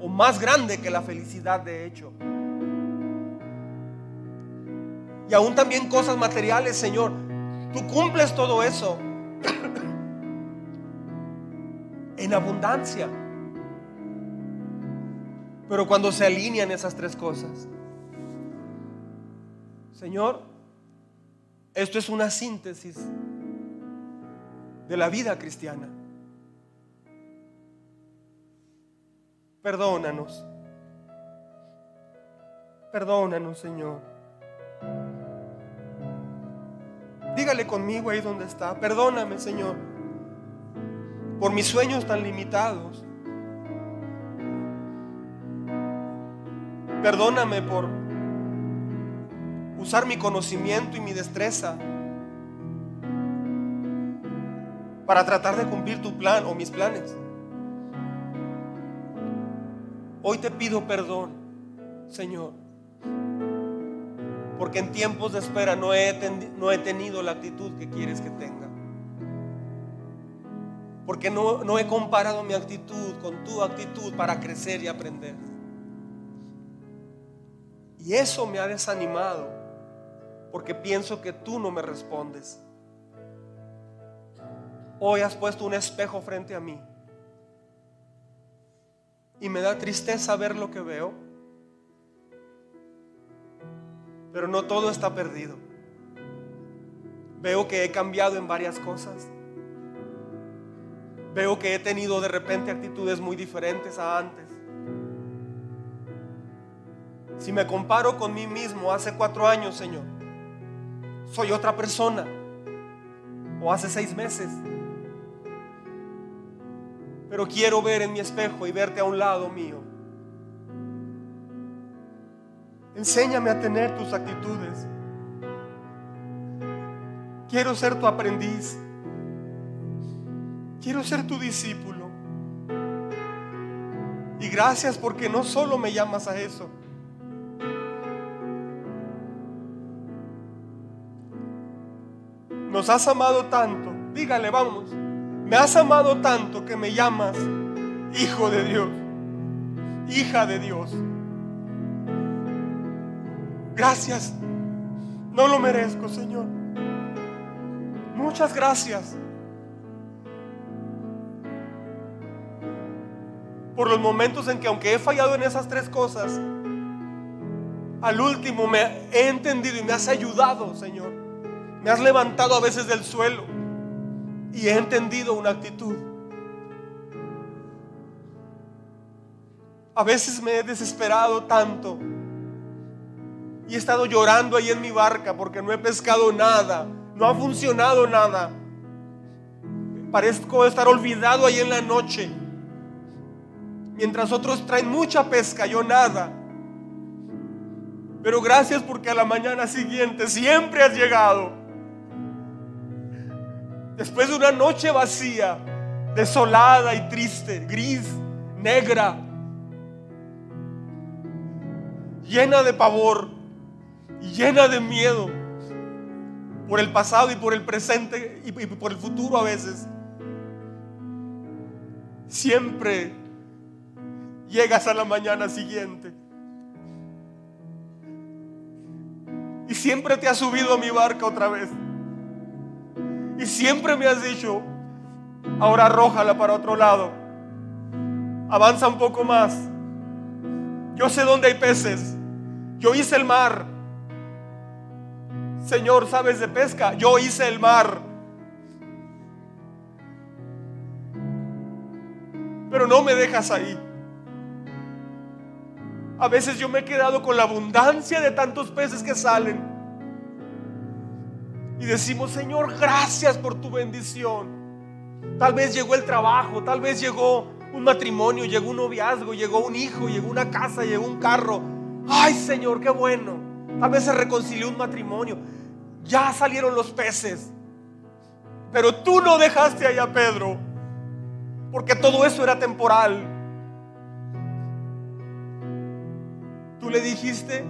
o más grande que la felicidad de hecho y aún también cosas materiales, Señor. Tú cumples todo eso. en abundancia. Pero cuando se alinean esas tres cosas, Señor, esto es una síntesis de la vida cristiana. Perdónanos. Perdónanos, Señor. Dígale conmigo ahí donde está. Perdóname, Señor, por mis sueños tan limitados. Perdóname por usar mi conocimiento y mi destreza para tratar de cumplir tu plan o mis planes. Hoy te pido perdón, Señor, porque en tiempos de espera no he, no he tenido la actitud que quieres que tenga. Porque no, no he comparado mi actitud con tu actitud para crecer y aprender. Y eso me ha desanimado porque pienso que tú no me respondes. Hoy has puesto un espejo frente a mí y me da tristeza ver lo que veo. Pero no todo está perdido. Veo que he cambiado en varias cosas. Veo que he tenido de repente actitudes muy diferentes a antes. Si me comparo con mí mismo hace cuatro años, Señor, soy otra persona. O hace seis meses. Pero quiero ver en mi espejo y verte a un lado mío. Enséñame a tener tus actitudes. Quiero ser tu aprendiz. Quiero ser tu discípulo. Y gracias porque no solo me llamas a eso. Nos has amado tanto. Dígale, vamos. Me has amado tanto que me llamas hijo de Dios, hija de Dios. Gracias. No lo merezco, Señor. Muchas gracias. Por los momentos en que aunque he fallado en esas tres cosas, al último me he entendido y me has ayudado, Señor. Me has levantado a veces del suelo y he entendido una actitud. A veces me he desesperado tanto y he estado llorando ahí en mi barca porque no he pescado nada, no ha funcionado nada. Parezco estar olvidado ahí en la noche. Mientras otros traen mucha pesca, yo nada. Pero gracias porque a la mañana siguiente siempre has llegado. Después de una noche vacía, desolada y triste, gris, negra, llena de pavor llena de miedo por el pasado y por el presente y por el futuro a veces. Siempre llegas a la mañana siguiente. Y siempre te has subido a mi barca otra vez. Y siempre me has dicho, ahora arrójala para otro lado. Avanza un poco más. Yo sé dónde hay peces. Yo hice el mar. Señor, ¿sabes de pesca? Yo hice el mar. Pero no me dejas ahí. A veces yo me he quedado con la abundancia de tantos peces que salen y decimos, Señor, gracias por tu bendición. Tal vez llegó el trabajo, tal vez llegó un matrimonio, llegó un noviazgo, llegó un hijo, llegó una casa, llegó un carro. Ay, Señor, qué bueno. Tal vez se reconcilió un matrimonio. Ya salieron los peces. Pero tú no dejaste allá a Pedro. Porque todo eso era temporal. Tú le dijiste,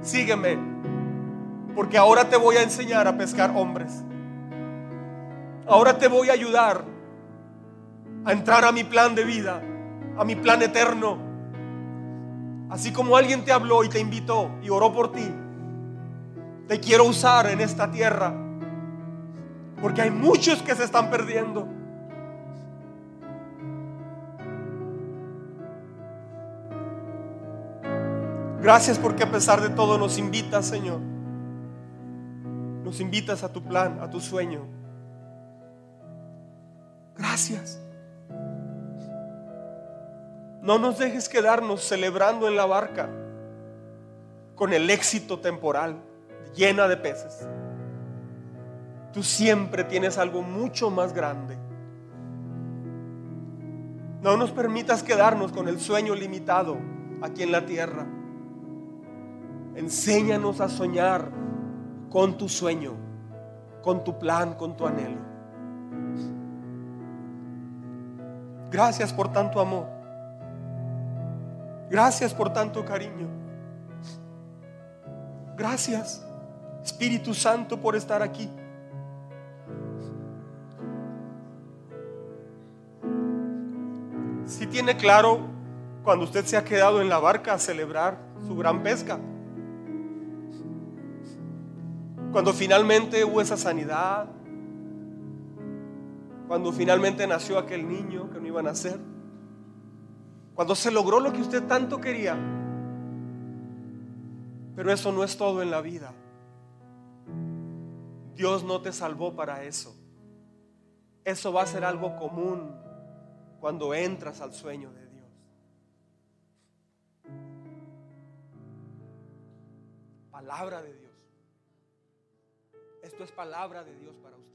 sígueme porque ahora te voy a enseñar a pescar hombres. Ahora te voy a ayudar a entrar a mi plan de vida, a mi plan eterno. Así como alguien te habló y te invitó y oró por ti, te quiero usar en esta tierra. Porque hay muchos que se están perdiendo. Gracias porque a pesar de todo nos invitas, Señor. Nos invitas a tu plan, a tu sueño. Gracias. No nos dejes quedarnos celebrando en la barca con el éxito temporal llena de peces. Tú siempre tienes algo mucho más grande. No nos permitas quedarnos con el sueño limitado aquí en la tierra. Enséñanos a soñar con tu sueño, con tu plan, con tu anhelo. Gracias por tanto amor. Gracias por tanto cariño. Gracias, Espíritu Santo, por estar aquí. Si tiene claro cuando usted se ha quedado en la barca a celebrar su gran pesca. Cuando finalmente hubo esa sanidad. Cuando finalmente nació aquel niño que no iba a nacer. Cuando se logró lo que usted tanto quería. Pero eso no es todo en la vida. Dios no te salvó para eso. Eso va a ser algo común cuando entras al sueño de Dios. Palabra de Dios. Esto es palabra de Dios para usted.